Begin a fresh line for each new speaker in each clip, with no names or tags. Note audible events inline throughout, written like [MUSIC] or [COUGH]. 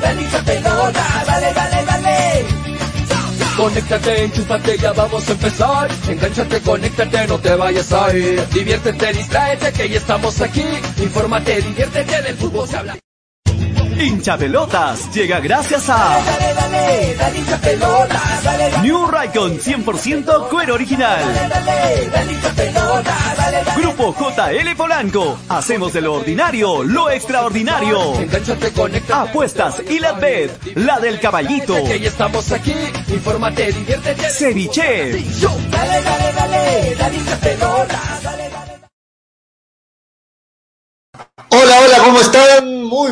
dale, pelota, dale, dale, dale. Conéctate, enchúfate, ya vamos a empezar. Engánchate, conéctate, no te vayas a ir. Diviértete, distráete, que ya estamos aquí. Infórmate, diviértete, del fútbol se habla.
Hincha Pelotas llega gracias a
Dale, dale, dale hincha
New Raycon 100% cuero original. Grupo JL Polanco. Hacemos de lo ordinario lo extraordinario. Apuestas y la bet, la del caballito.
Estamos aquí. Infórmate, diviértete.
Ceviche.
Dale, dale, dale, dale hincha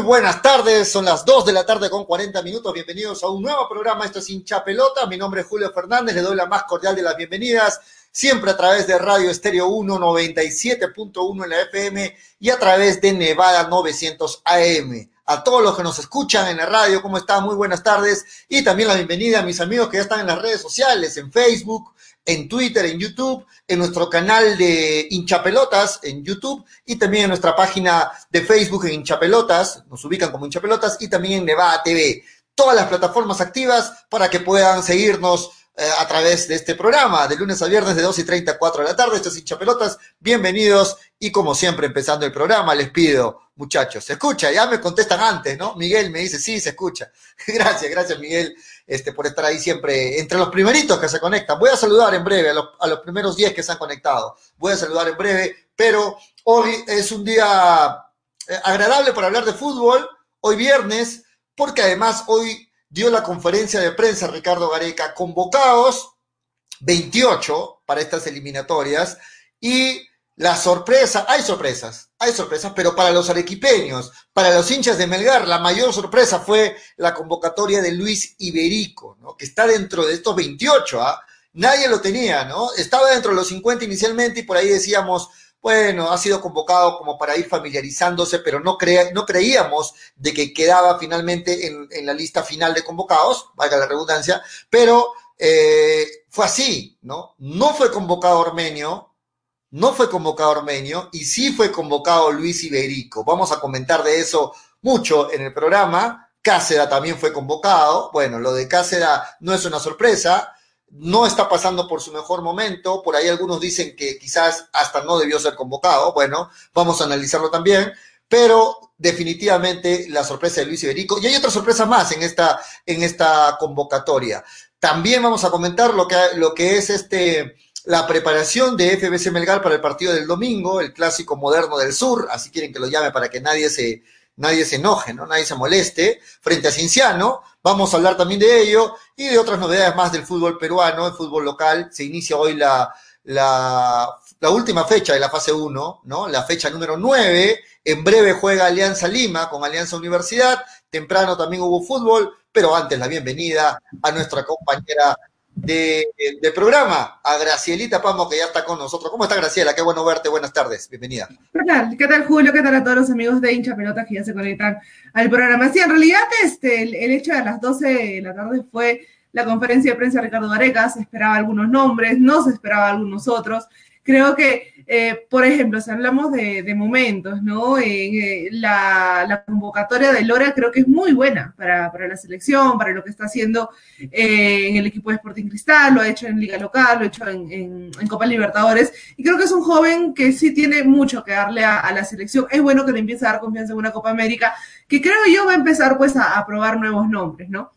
buenas tardes, son las 2 de la tarde con 40 minutos. Bienvenidos a un nuevo programa. Esto es Hincha Pelota. Mi nombre es Julio Fernández. Le doy la más cordial de las bienvenidas, siempre a través de Radio Estéreo 1 97.1 en la FM y a través de Nevada 900 AM. A todos los que nos escuchan en la radio, ¿cómo están? Muy buenas tardes. Y también la bienvenida a mis amigos que ya están en las redes sociales, en Facebook, en Twitter, en YouTube, en nuestro canal de Hinchapelotas en YouTube y también en nuestra página de Facebook en Hinchapelotas, nos ubican como Hinchapelotas y también en Nevada TV. Todas las plataformas activas para que puedan seguirnos eh, a través de este programa, de lunes a viernes de 2 y 30 a 4 de la tarde. Esto es Hinchapelotas, bienvenidos y como siempre empezando el programa les pido, muchachos, se escucha, ya me contestan antes, ¿no? Miguel me dice, sí, se escucha. [LAUGHS] gracias, gracias Miguel este, por estar ahí siempre entre los primeritos que se conectan. Voy a saludar en breve a los, a los primeros 10 que se han conectado. Voy a saludar en breve, pero hoy es un día eh, agradable para hablar de fútbol, hoy viernes, porque además hoy dio la conferencia de prensa Ricardo Gareca, convocados 28 para estas eliminatorias y la sorpresa, hay sorpresas, hay sorpresas, pero para los arequipeños, para los hinchas de Melgar, la mayor sorpresa fue la convocatoria de Luis Iberico, ¿no? que está dentro de estos 28, ¿ah? Nadie lo tenía, ¿no? Estaba dentro de los 50 inicialmente y por ahí decíamos, bueno, ha sido convocado como para ir familiarizándose, pero no, crea, no creíamos de que quedaba finalmente en, la lista final de convocados, valga la redundancia, pero eh, fue así, ¿no? No fue convocado Ormenio, no fue convocado Ormeño y sí fue convocado Luis Iberico. Vamos a comentar de eso mucho en el programa. Cáceda también fue convocado. Bueno, lo de Cáceda no es una sorpresa. No está pasando por su mejor momento. Por ahí algunos dicen que quizás hasta no debió ser convocado. Bueno, vamos a analizarlo también. Pero definitivamente la sorpresa de Luis Iberico. Y hay otra sorpresa más en esta, en esta convocatoria. También vamos a comentar lo que, lo que es este, la preparación de FBC Melgar para el partido del domingo, el clásico moderno del sur, así quieren que lo llame para que nadie se, nadie se enoje, ¿no? Nadie se moleste, frente a Cinciano. Vamos a hablar también de ello y de otras novedades más del fútbol peruano, el fútbol local. Se inicia hoy la, la, última fecha de la fase 1, ¿no? La fecha número 9. En breve juega Alianza Lima con Alianza Universidad. Temprano también hubo fútbol, pero antes la bienvenida a nuestra compañera de, programa, a Gracielita Pamo, que ya está con nosotros. ¿Cómo está Graciela? Qué bueno verte, buenas tardes, bienvenida.
¿Qué tal? ¿Qué tal, Julio? ¿Qué tal a todos los amigos de hincha pelota que ya se conectan al programa? Sí, en realidad este, el, el hecho de las 12 de la tarde fue la conferencia de prensa de Ricardo Gareca, se esperaba algunos nombres, no se esperaba algunos otros. Creo que, eh, por ejemplo, si hablamos de, momentos, ¿no? Eh, la, convocatoria de Lora creo que es muy buena para, la selección, para lo que está haciendo eh, en el equipo de Sporting Cristal, lo ha hecho en Liga Local, lo ha hecho en, Copa Libertadores, y creo que es un joven que sí tiene mucho que darle a, la selección. Es bueno que le empiece a dar confianza en una Copa América, que creo yo va a empezar pues a, a probar nuevos nombres, ¿no?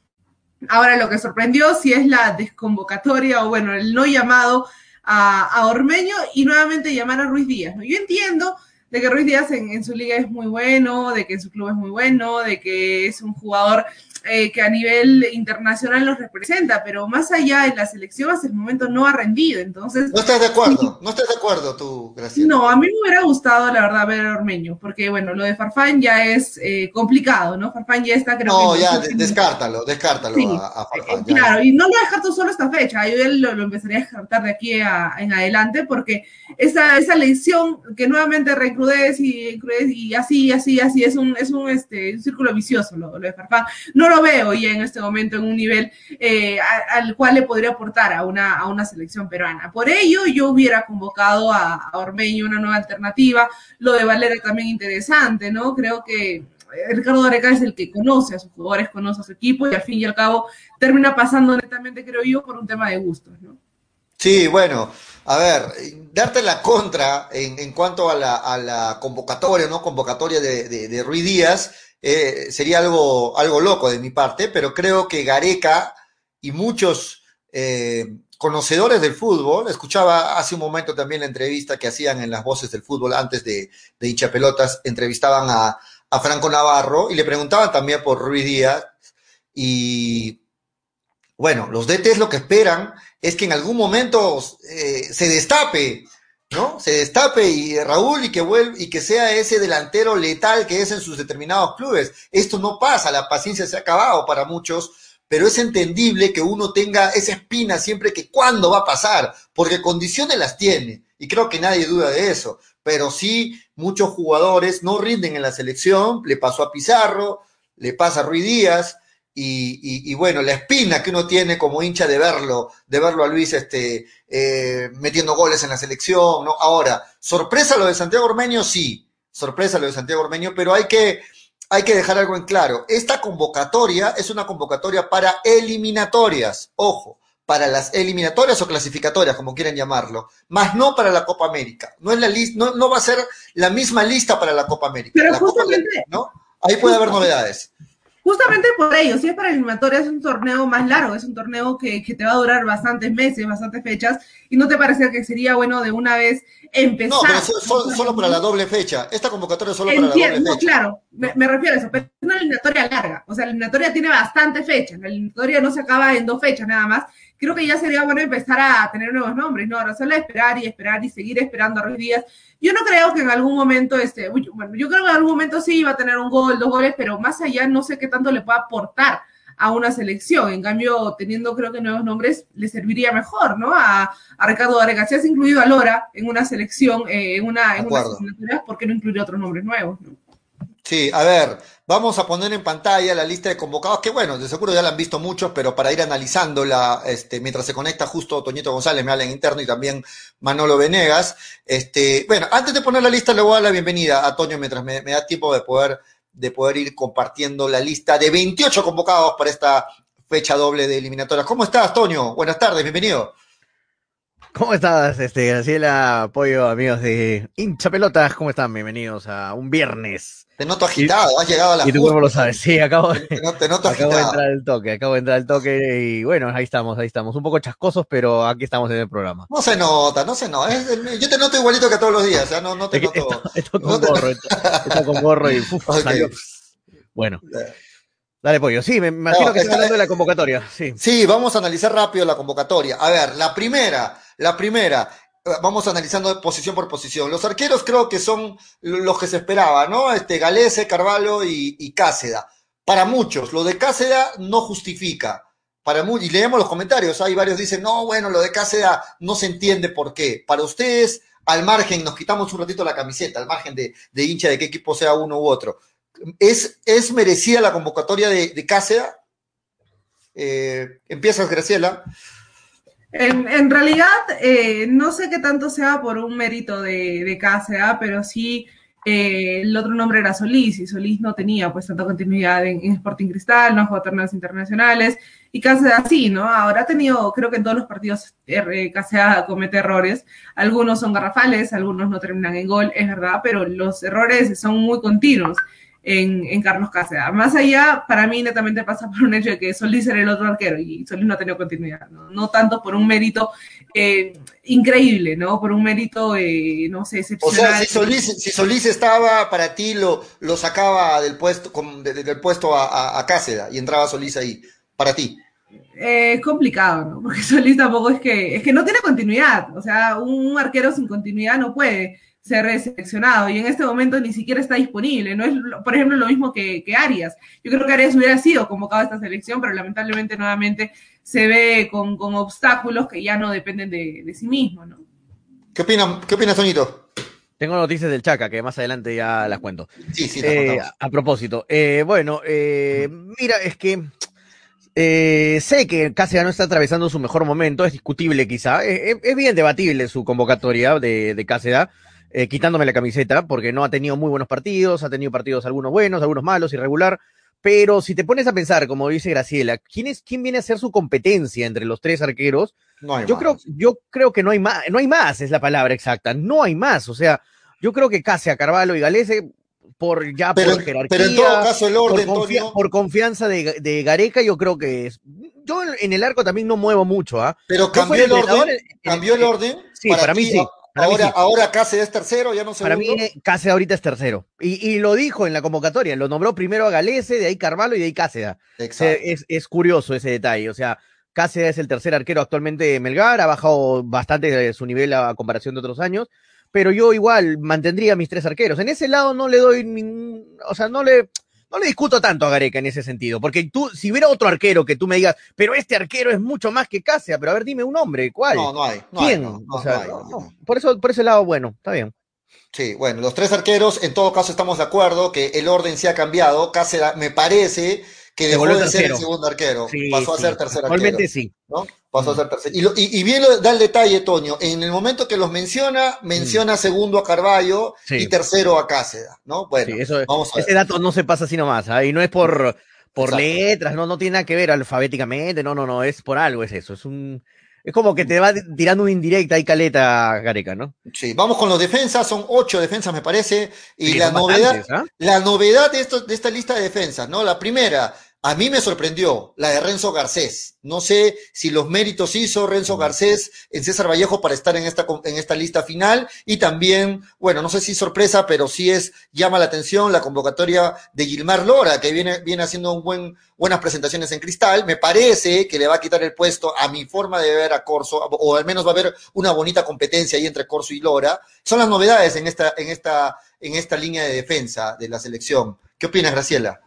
Ahora lo que sorprendió si es la desconvocatoria o bueno, el no llamado a, a, Ormeño y nuevamente llamar a Ruiz Díaz. ¿no? Yo entiendo de que Ruiz Díaz en, en, su liga es muy bueno, de que en su club es muy bueno, de que es un jugador eh, que a nivel internacional nos representa, pero más allá de la selección hasta el momento no ha rendido. Entonces,
no estás de acuerdo, [LAUGHS] no estás de acuerdo tú, Graciela.
No, a mí me hubiera gustado, la verdad, ver a Ormeño, porque bueno, lo de Farfán ya es eh, complicado, ¿no? Farfán ya está, creo
no,
que.
No, ya, descártalo, descártalo sí. a, a, Farfán.
Eh, claro, y no lo dejar tú solo esta fecha, yo lo, lo empezaría a descartar de aquí a, en adelante, porque esa, esa lesión que nuevamente recrudece y, y así, así, así, es un, es un, este, un círculo vicioso lo, de Farfán. No lo veo ya en este momento en un nivel eh, al cual le podría aportar a una, a una selección peruana. Por ello, yo hubiera convocado a, Ormeño una nueva alternativa. Lo de Valera también interesante, ¿no? Creo que Ricardo Areca es el que conoce a sus jugadores, conoce a su equipo y al fin y al cabo termina pasando netamente, creo yo, por un tema de gustos, ¿no?
Sí, bueno, a ver, darte la contra en, cuanto a la, convocatoria, ¿no? Convocatoria de, de, Ruiz Díaz, eh, sería algo, algo loco de mi parte, pero creo que Gareca y muchos eh, conocedores del fútbol, escuchaba hace un momento también la entrevista que hacían en las voces del fútbol antes de, de hincha pelotas, entrevistaban a, a Franco Navarro y le preguntaban también por Ruiz Díaz y bueno, los DTs lo que esperan es que en algún momento eh, se destape, ¿no? Se destape y Raúl y que vuelva y que sea ese delantero letal que es en sus determinados clubes. Esto no pasa, la paciencia se ha acabado para muchos, pero es entendible que uno tenga esa espina siempre que cuándo va a pasar, porque condiciones las tiene y creo que nadie duda de eso. Pero sí, muchos jugadores no rinden en la selección, le pasó a Pizarro, le pasa a Ruiz Díaz, y, bueno, la espina que uno tiene como hincha de verlo, de verlo a Luis este, eh, metiendo goles en la selección, ¿no? Ahora, sorpresa lo de Santiago Ormeño, sí, sorpresa lo de Santiago Ormeño, pero hay que, hay que dejar algo en claro. Esta convocatoria es una convocatoria para eliminatorias, ojo, para las eliminatorias o clasificatorias, como quieren llamarlo, más no para la Copa América. No, es la no, no va a ser la misma lista para la Copa América.
Pero justamente,
¿no? Ahí puede haber novedades.
Justamente por ello, si es para eliminatoria, es un torneo más largo, es un torneo que, te va a durar bastantes meses, bastantes fechas, y no te parece que sería bueno de una vez empezar. No,
pero solo, para la doble fecha. Esta convocatoria es solo para la doble fecha. No,
claro, me, refiero a eso, pero es una eliminatoria larga. O sea, la eliminatoria tiene bastantes fechas. La eliminatoria no se acaba en dos fechas nada más. Creo que ya sería bueno empezar a tener nuevos nombres, ¿no? Ahora solo esperar y esperar y seguir esperando a Ruiz Díaz yo no creo que en algún momento, este, bueno, yo creo que en algún momento sí iba a tener un gol, dos goles, pero más allá no sé qué tanto le pueda aportar a una selección. En cambio, teniendo creo que nuevos nombres, le serviría mejor, ¿no? A, a Ricardo Vargas. Si has incluido a Lora en una selección, eh, en una, en una ¿por qué no incluir otros nombres nuevos? ¿no?
Sí, a ver, vamos a poner en pantalla la lista de convocados, que bueno, de seguro ya la han visto muchos, pero para ir analizándola, este, mientras se conecta justo Toñito González, me habla en interno, y también Manolo Venegas. Este, bueno, antes de poner la lista, le voy a dar la bienvenida a Toño mientras me, da tiempo de poder, de poder ir compartiendo la lista de 28 convocados para esta fecha doble de eliminatorias. ¿Cómo estás, Toño? Buenas tardes, bienvenido.
¿Cómo estás, este, Graciela? Apoyo, amigos de Hincha Pelotas, ¿cómo están? Bienvenidos a un viernes.
Te noto agitado, has llegado a la
Y tú cómo lo sabes, sí, acabo, de, te noto, acabo de entrar al toque, acabo de entrar al toque y bueno, ahí estamos, ahí estamos. Un poco chascosos, pero aquí estamos en el programa.
No se nota, no se nota. yo te noto igualito que todos los días, o sea, no, no te
noto. Esto, con gorro, esto, con gorro y uf, [LAUGHS] salió. Bueno. Dale, pollo. Sí, me imagino que está hablando de la convocatoria. Sí.
sí, vamos a analizar rápido la convocatoria. A ver, la primera, la primera, eh, vamos analizando posición por posición. Los arqueros creo que son los que se esperaba, ¿no? Este, Galese, Carvalho y, y Cáceda. Para muchos, lo de Cáceda no justifica. Para y leemos los comentarios, hay varios dicen, no, bueno, lo de Cáceda no se entiende por qué. Para ustedes, al margen, nos quitamos un ratito la camiseta, al margen de, de hincha de qué equipo sea uno u otro. ¿Es, es merecida la convocatoria de, de Cáceda? Eh, empiezas, Graciela.
En, realidad, eh, no sé qué tanto sea por un mérito de, de KCA, pero sí eh, el otro nombre era Solís, y Solís no tenía pues tanta continuidad en, Sporting Cristal, no jugó torneos internacionales, y KCA sí, ¿no? Ahora ha tenido, creo que en todos los partidos KCA comete errores, algunos son garrafales, algunos no terminan en gol, es verdad, pero los errores son muy continuos en, Carlos Cáceres. Más allá, para mí netamente pasa por un hecho de que Solís era el otro arquero y Solís no ha tenido continuidad, no, tanto por un mérito eh, increíble, ¿no? Por un mérito, eh, no sé, excepcional.
O sea, si Solís, estaba para ti, lo, lo sacaba del puesto, del puesto a, a, Cáceres y entraba Solís ahí, para ti.
Eh, es complicado, ¿no? [LAUGHS] Porque Solís tampoco es que, es que no tiene continuidad, o sea, un arquero sin continuidad no puede ser reseleccionado y en este momento ni siquiera está disponible. No es, por ejemplo, lo mismo que, Arias. Yo creo que Arias hubiera sido convocado a esta selección, pero lamentablemente nuevamente se ve con, obstáculos que ya no dependen de, sí mismo. ¿no?
¿Qué opinas, ¿Qué opinas, Toñito?
Tengo noticias del Chaca que más adelante ya las cuento.
Sí, sí,
eh, a, propósito, eh, bueno, eh, mira, es que sé que Cáceres no está atravesando su mejor momento, es discutible quizá, es, bien debatible su convocatoria de, de Cáceres eh, quitándome la camiseta, porque no ha tenido muy buenos partidos, ha tenido partidos algunos buenos, algunos malos, irregular. Pero si te pones a pensar, como dice Graciela, ¿quién, es, quién viene a ser su competencia entre los tres arqueros?
No
yo, creo, yo creo que no hay más, no hay más, es la palabra exacta, no hay más. O sea, yo creo que Casia, Carvalho y Galese, por ya
pero,
por jerarquía,
pero en todo caso el orden,
por confianza de, de, Gareca, yo creo que es. Yo en el arco también no muevo mucho, ¿ah?
Pero cambió el orden, cambió el orden.
Sí, para, para mí sí.
Ahora, sí. ahora Cáceres es tercero, ya no sé.
Para mí, Cáceres ahorita es tercero. Y, y, lo dijo en la convocatoria, lo nombró primero a Galese, de ahí Carvalho y de ahí Cáceres. Es, es, curioso ese detalle. O sea, Cáceres es el tercer arquero actualmente de Melgar, ha bajado bastante su nivel a comparación de otros años. Pero yo igual mantendría mis tres arqueros. En ese lado no le doy ningún. O sea, no le no le discuto tanto a Gareca en ese sentido, porque tú, si hubiera otro arquero que tú me digas, pero este arquero es mucho más que Casia, pero a ver, dime un nombre, ¿cuál?
No, no hay. No
¿Quién?
Hay, no,
o sea, por eso, por ese lado, bueno, está bien.
Sí, bueno, los tres arqueros, en todo caso estamos de acuerdo que el orden se ha cambiado. Cáceres, me parece que dejó de ser el segundo arquero,
sí,
pasó
sí.
a ser tercer arquero.
Sí.
¿no? Pasó a ser tercer. Y, lo, y, y, bien lo, da el detalle, Toño, en el momento que los menciona, menciona mm. segundo a Carballo y tercero a Cáceres, ¿no? Bueno,
eso, vamos a ver. ese dato no se pasa así nomás, ¿eh? y no es por, por letras, no, no tiene nada que ver alfabéticamente, no, no, no, es por algo, es eso, es un... Es como que te va tirando una indirecta y caleta Gareca, ¿no?
Sí, vamos con los defensas, son ocho defensas me parece, y sí, la novedad, ¿eh? la novedad de, esto, de esta lista de defensas, ¿no? La primera, a mí me sorprendió la de Renzo Garcés. No sé si los méritos hizo Renzo Garcés en César Vallejo para estar en esta, en esta lista final. Y también, bueno, no sé si sorpresa, pero sí es, llama la atención la convocatoria de Gilmar Lora, que viene, viene haciendo un buen, buenas presentaciones en cristal. Me parece que le va a quitar el puesto a mi forma de ver a Corso, o al menos va a haber una bonita competencia ahí entre Corso y Lora. Son las novedades en esta, en esta, en esta línea de defensa de la selección. ¿Qué opinas, Graciela?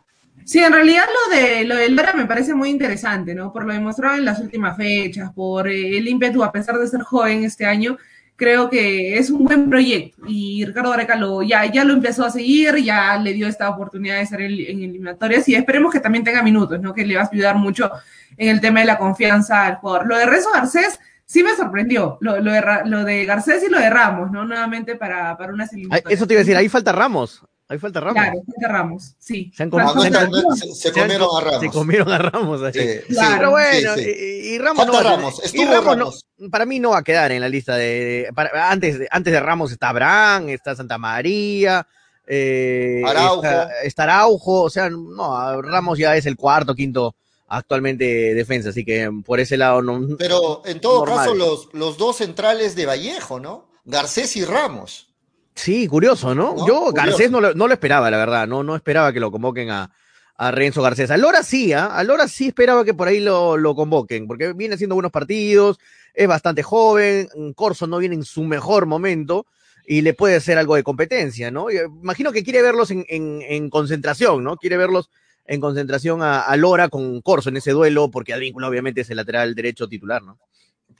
Sí, en realidad lo de lo del Lora me parece muy interesante, ¿no? Por lo demostrado en las últimas fechas, por el ímpetu, a pesar de ser joven este año, creo que es un buen proyecto. Y Ricardo Gareca lo, ya, ya lo empezó a seguir, ya le dio esta oportunidad de estar en, en eliminatorias y esperemos que también tenga minutos, ¿no? Que le va a ayudar mucho en el tema de la confianza al jugador. Lo de Rezo Garcés sí me sorprendió, lo, lo, de, lo de Garcés y lo de Ramos, ¿no? Nuevamente para, para unas eliminatorias.
Eso te iba a decir, ahí falta Ramos. Ahí falta Ramos.
Claro, falta Ramos, sí.
Se, han comido,
se, han, se, se comieron a Ramos.
Se comieron a Ramos. Ahí.
Sí,
claro. Pero bueno, sí, y, y, Ramos
falta
no va,
Ramos.
y Ramos,
Ramos.
No, para mí no va a quedar en la lista de, de para, antes, antes de Ramos está Abraham, está Santa María, eh,
Araujo.
Está, está Araujo, o sea, no, Ramos ya es el cuarto, quinto actualmente defensa, así que por ese lado no.
Pero en todo normal. caso, los, los dos centrales de Vallejo, ¿no? Garcés y Ramos.
Sí, curioso, ¿no? ¿no? Yo curioso. Garcés no lo, no lo, esperaba, la verdad, no, no esperaba que lo convoquen a, a Renzo Garcés. A Lora sí, ¿eh? a Lora sí esperaba que por ahí lo, lo, convoquen, porque viene haciendo buenos partidos, es bastante joven, Corso no viene en su mejor momento y le puede hacer algo de competencia, ¿no? Y imagino que quiere verlos en, en, en, concentración, ¿no? Quiere verlos en concentración a, a Lora con Corso en ese duelo, porque Advíncula obviamente es el lateral derecho titular, ¿no?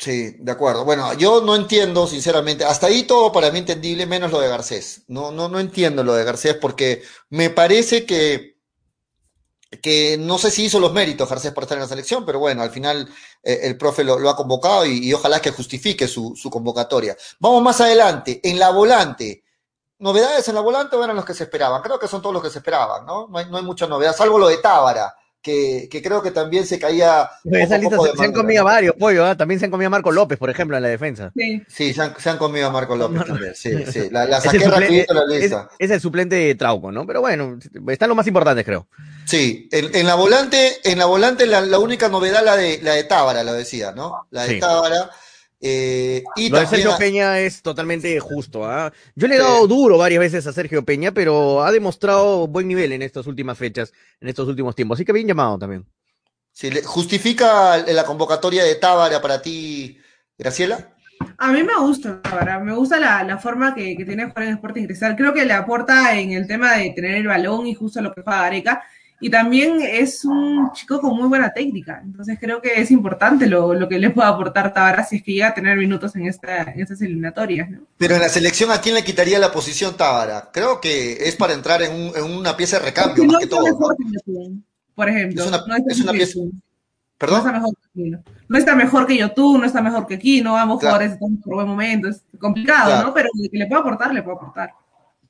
Sí, de acuerdo. Bueno, yo no entiendo, sinceramente, hasta ahí todo para mí entendible, menos lo de Garcés. No, no, no entiendo lo de Garcés porque me parece que, que no sé si hizo los méritos Garcés para estar en la selección, pero bueno, al final eh, el profe lo, ha convocado y, y, ojalá que justifique su, su convocatoria. Vamos más adelante, en la volante. ¿Novedades en la volante o eran los que se esperaban? Creo que son todos los que se esperaban, ¿no? No hay, no hay mucha novedad, salvo lo de Tábara que, que, creo que también se caía.
Esa lista se, se, han comido varios, pollo, ¿eh? también se han comido a Marco López, por ejemplo, en la defensa.
Sí, sí se, han, se han comido a Marco López no, también. Sí, sí. La, la saqué rapidito la lista.
Es, es, el suplente de Trauco, ¿no? Pero bueno, están los más importantes, creo.
Sí, en, en la volante, en la volante la, la, única novedad la de la de Tábara, lo decía, ¿no? La de
sí.
Tábara. Eh, y
lo de Sergio Peña es totalmente justo. ¿eh? Yo le he dado duro varias veces a Sergio Peña, pero ha demostrado buen nivel en estas últimas fechas, en estos últimos tiempos. Así que bien llamado también.
Sí, ¿Justifica la convocatoria de Tábara para ti, Graciela?
A mí me gusta, Tábara. Me gusta la, la forma que, que, tiene jugar en Sporting Cristal. Creo que le aporta en el tema de tener el balón y justo lo que juega Gareca. Y también es un chico con muy buena técnica. Entonces creo que es importante lo, lo que le pueda aportar Tábara si es que llega a tener minutos en, esta, en estas eliminatorias. ¿no?
Pero en la selección, ¿a quién le quitaría la posición Tábara? Creo que es para entrar en, un, en una pieza de recambio, más
no
que todo.
¿no? por ejemplo.
Es una, no es, una pieza.
No está mejor que. No está mejor que no está mejor que Kino, ambos jugadores están por buen momento, es complicado, ¿no? Pero que le puedo aportar, le puedo aportar.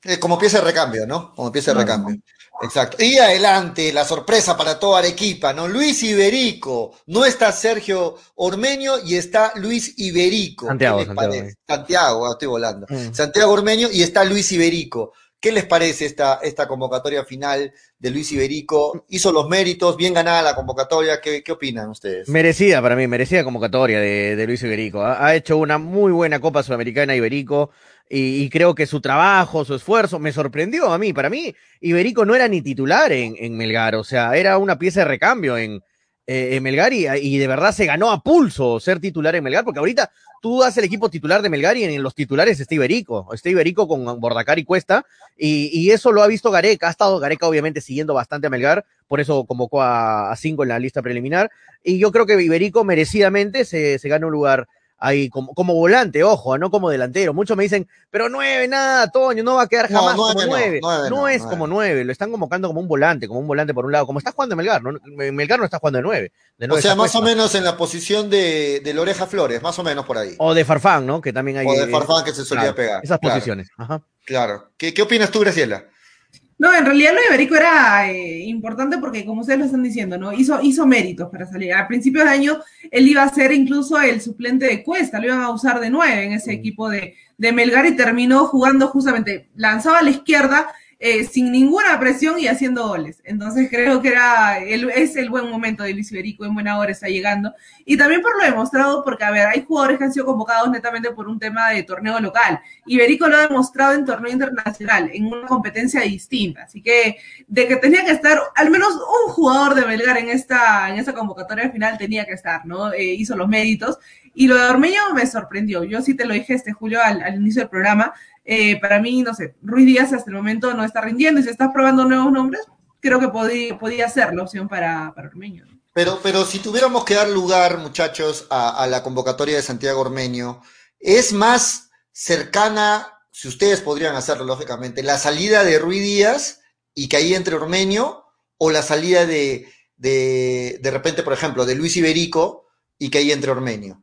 Eh, como pieza de recambio, ¿no? Como pieza de recambio. Exacto. Y adelante, la sorpresa para toda Arequipa, ¿no? Luis Iberico. No está Sergio Ormeño y está Luis Iberico.
Santiago, Santiago.
Santiago, ah, estoy volando. Mm. Santiago Ormeño y está Luis Iberico. ¿Qué les parece esta, esta convocatoria final de Luis Iberico? Hizo los méritos, bien ganada la convocatoria. ¿Qué, qué opinan ustedes?
Merecida para mí, merecida convocatoria de, de Luis Iberico. Ha, ha, hecho una muy buena Copa Sudamericana Iberico y, creo que su trabajo, su esfuerzo me sorprendió a mí. Para mí, Iberico no era ni titular en, en Melgar, o sea, era una pieza de recambio en, eh, en Melgar y, y, de verdad se ganó a pulso ser titular en Melgar, porque ahorita tú das el equipo titular de Melgar y en los titulares está Iberico, está Iberico con Bordacar y Cuesta, y, y, eso lo ha visto Gareca, ha estado Gareca obviamente siguiendo bastante a Melgar, por eso convocó a, a cinco en la lista preliminar, y yo creo que Iberico merecidamente se, se gana un lugar ahí como, como volante, ojo, no como delantero. Muchos me dicen, pero nueve, nada, Toño, no va a quedar jamás no, como nueve. No, nueve, no es como nueve, lo están convocando como un volante, como un volante por un lado, como está jugando Melgar, ¿no? Melgar no está jugando de nueve. De
nueve o sea, más o menos en la posición de, de Loreja Flores, más o menos por ahí.
O de Farfán, ¿no? Que también hay.
O de Farfán que se solía
claro,
pegar.
Esas claro. posiciones. Ajá.
Claro. ¿Qué, ¿Qué opinas tú, Graciela?
No, en realidad lo de Iberico era eh, importante porque, como ustedes lo están diciendo, ¿no? Hizo, hizo méritos para salir. Al principio de año, él iba a ser incluso el suplente de Cuesta, lo iban a usar de nueve en ese equipo de, de Melgar y terminó jugando justamente, lanzaba a la izquierda eh, sin ninguna presión y haciendo goles. Entonces creo que era el, es el buen momento de Luis Iberico, en buena hora está llegando. Y también por lo demostrado, porque a ver, hay jugadores que han sido convocados netamente por un tema de torneo local. Iberico lo ha demostrado en torneo internacional, en una competencia distinta. Así que de que tenía que estar al menos un jugador de Belgar en esta, en esta convocatoria final tenía que estar, ¿no? Eh, hizo los méritos. Y lo de Ormeño me sorprendió. Yo sí te lo dije este Julio al, al inicio del programa. Eh, para mí, no sé, Ruiz Díaz hasta el momento no está rindiendo y si estás probando nuevos nombres, creo que podía, podía ser la opción para, para Ormeño.
Pero, pero si tuviéramos que dar lugar, muchachos, a, la convocatoria de Santiago Ormeño, es más cercana, si ustedes podrían hacerlo, lógicamente, la salida de Ruiz Díaz y que ahí entre Ormeño, o la salida de, de, de repente, por ejemplo, de Luis Iberico y que ahí entre Ormeño.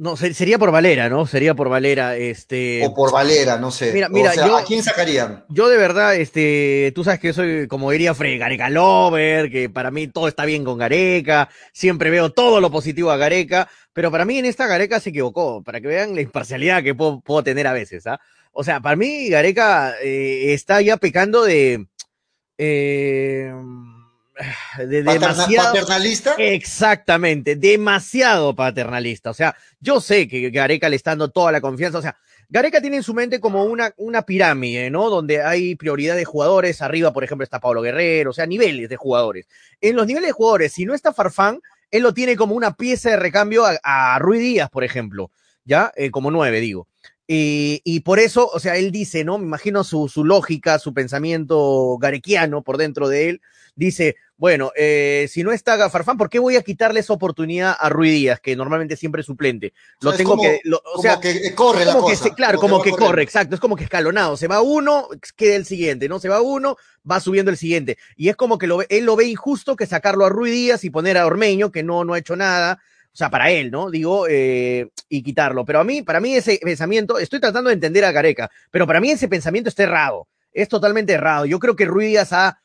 No, sería por Valera, ¿no? Sería por Valera, este.
O por Valera, no sé.
Mira, mira,
o sea,
yo,
¿a quién sacarían?
Yo de verdad, este, tú sabes que soy, como diría Fred, Gareca Lover, que para mí todo está bien con Gareca, siempre veo todo lo positivo a Gareca, pero para mí en esta Gareca se equivocó, para que vean la imparcialidad que puedo, puedo tener a veces, ¿ah? O sea, para mí Gareca eh, está ya pecando de. Eh, [SIGHS] de demasiado
paternalista.
Exactamente, demasiado paternalista. O sea, yo sé que Gareca le está dando toda la confianza. O sea, Gareca tiene en su mente como una, una pirámide, ¿no? Donde hay prioridad de jugadores. Arriba, por ejemplo, está Pablo Guerrero, o sea, niveles de jugadores. En los niveles de jugadores, si no está Farfán, él lo tiene como una pieza de recambio a, a Rui Díaz, por ejemplo, ¿ya? Eh, como nueve, digo. Y, y, por eso, o sea, él dice, ¿no? Me imagino su, su lógica, su pensamiento garequiano por dentro de él. Dice, bueno, eh, si no está Farfán, ¿por qué voy a quitarle esa oportunidad a Rui Díaz, que normalmente siempre es suplente? Lo o sea, tengo
como,
que, lo, o sea,
que corre la
como
cosa.
Que, claro, como, como que corre, exacto, es como que escalonado. Se va uno, queda el siguiente, ¿no? Se va uno, va subiendo el siguiente. Y es como que lo, él lo ve injusto que sacarlo a Rui Díaz y poner a Ormeño, que no, no ha hecho nada o sea, para él, ¿no? Digo, eh, y quitarlo. Pero a mí, para mí ese pensamiento, estoy tratando de entender a Gareca, pero para mí ese pensamiento está errado, es totalmente errado. Yo creo que Ruiz ha,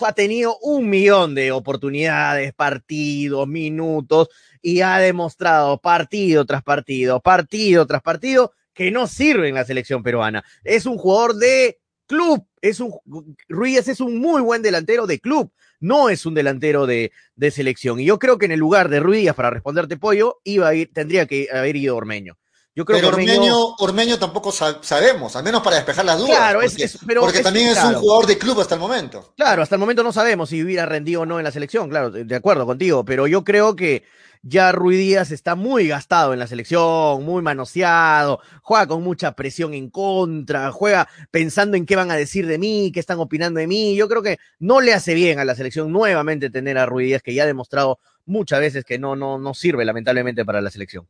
ha tenido un millón de oportunidades, partidos, minutos, y ha demostrado partido tras partido, partido tras partido, que no sirve en la selección peruana. Es un jugador de club, es un, es un muy buen delantero de club, no es un delantero de, de selección. Y yo creo que en el lugar de Ruiz, para responderte pollo, iba a ir, tendría que haber ido Ormeño. Yo creo
pero
que
Ormeño, Ormeño, Ormeño tampoco sabemos, al menos para despejar las dudas.
Claro,
porque,
es, es, pero
porque
es,
también es un jugador de club hasta el momento.
Claro, hasta el momento no sabemos si hubiera rendido o no en la selección, claro, de acuerdo contigo, pero yo creo que ya Rui Díaz está muy gastado en la selección, muy manoseado, juega con mucha presión en contra, juega pensando en qué van a decir de mí, qué están opinando de mí. Yo creo que no le hace bien a la selección nuevamente tener a Rui Díaz, que ya ha demostrado muchas veces que no, no, no sirve lamentablemente para la selección.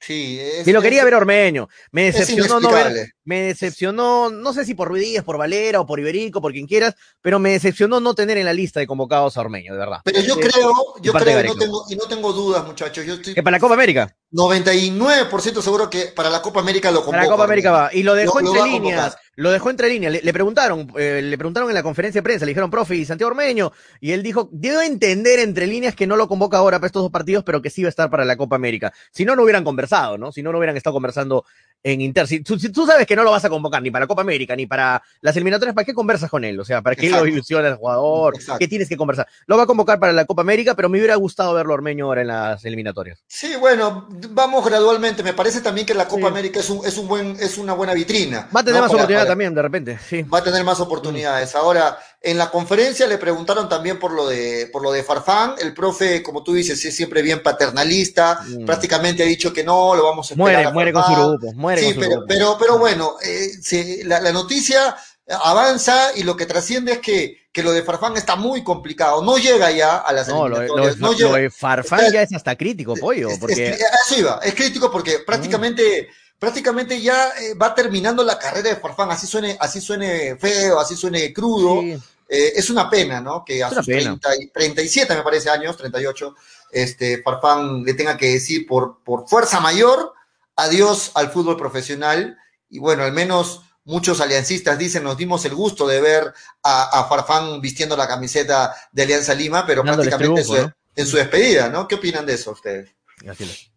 Sí, es,
y lo quería ver Ormeño. Me decepcionó no ver, me decepcionó, no sé si por Ruidías, por Valera o por Iberico, por quien quieras, pero me decepcionó no tener en la lista de convocados a Ormeño, de verdad.
Pero yo creo, yo creo, no tengo, y no tengo dudas, muchachos. Yo estoy
que para la Copa América.
99% seguro que para la Copa América lo convoca.
Para la Copa América va. Y lo dejó entre líneas. Lo dejó entre líneas. Le, preguntaron, eh, le preguntaron en la conferencia de prensa, le dijeron, profe, y Santiago Ormeño. Y él dijo, debo entender entre líneas que no lo convoca ahora para estos dos partidos, pero que sí va a estar para la Copa América. Si no, no hubieran conversado, ¿no? Si no, no hubieran estado conversando en Inter. Si tú, sabes que no lo vas a convocar ni para Copa América ni para las eliminatorias, ¿para qué conversas con él? O sea, ¿para qué lo ilusiona el jugador? ¿Qué tienes que conversar? Lo va a convocar para la Copa América, pero me hubiera gustado verlo Ormeño ahora en las eliminatorias.
Sí, bueno, vamos gradualmente. Me parece también que la Copa América es, un, es, un buen, es una buena vitrina.
Va a tener más oportunidades también, de repente. Sí.
Va a tener más oportunidades. Ahora, en la conferencia le preguntaron también por lo de, por lo de Farfán. El profe, como tú dices, es siempre bien paternalista. Mm. Prácticamente ha dicho que no, lo vamos a
esperar. Muere, muere con su grupo. Muere
sí, pero, pero, pero, bueno, eh, la, noticia avanza y lo que trasciende es que, que, lo de Farfán está muy complicado. No llega ya a las
no,
eliminatorias.
Lo,
lo
de Farfán ya es hasta crítico, pollo. Porque...
Es, eso iba, es crítico porque prácticamente prácticamente ya eh, va terminando la carrera de Farfán, así suene, así suene feo, así suene crudo. Eh, es una pena, ¿no? Que a sus 37, me parece, años, 38, este, Farfán le tenga que decir por, por fuerza mayor adiós al fútbol profesional. Y bueno, al menos muchos aliancistas dicen, nos dimos el gusto de ver a, Farfán vistiendo la camiseta de Alianza Lima, pero prácticamente en su despedida, ¿no? ¿Qué opinan de eso ustedes? Gracias.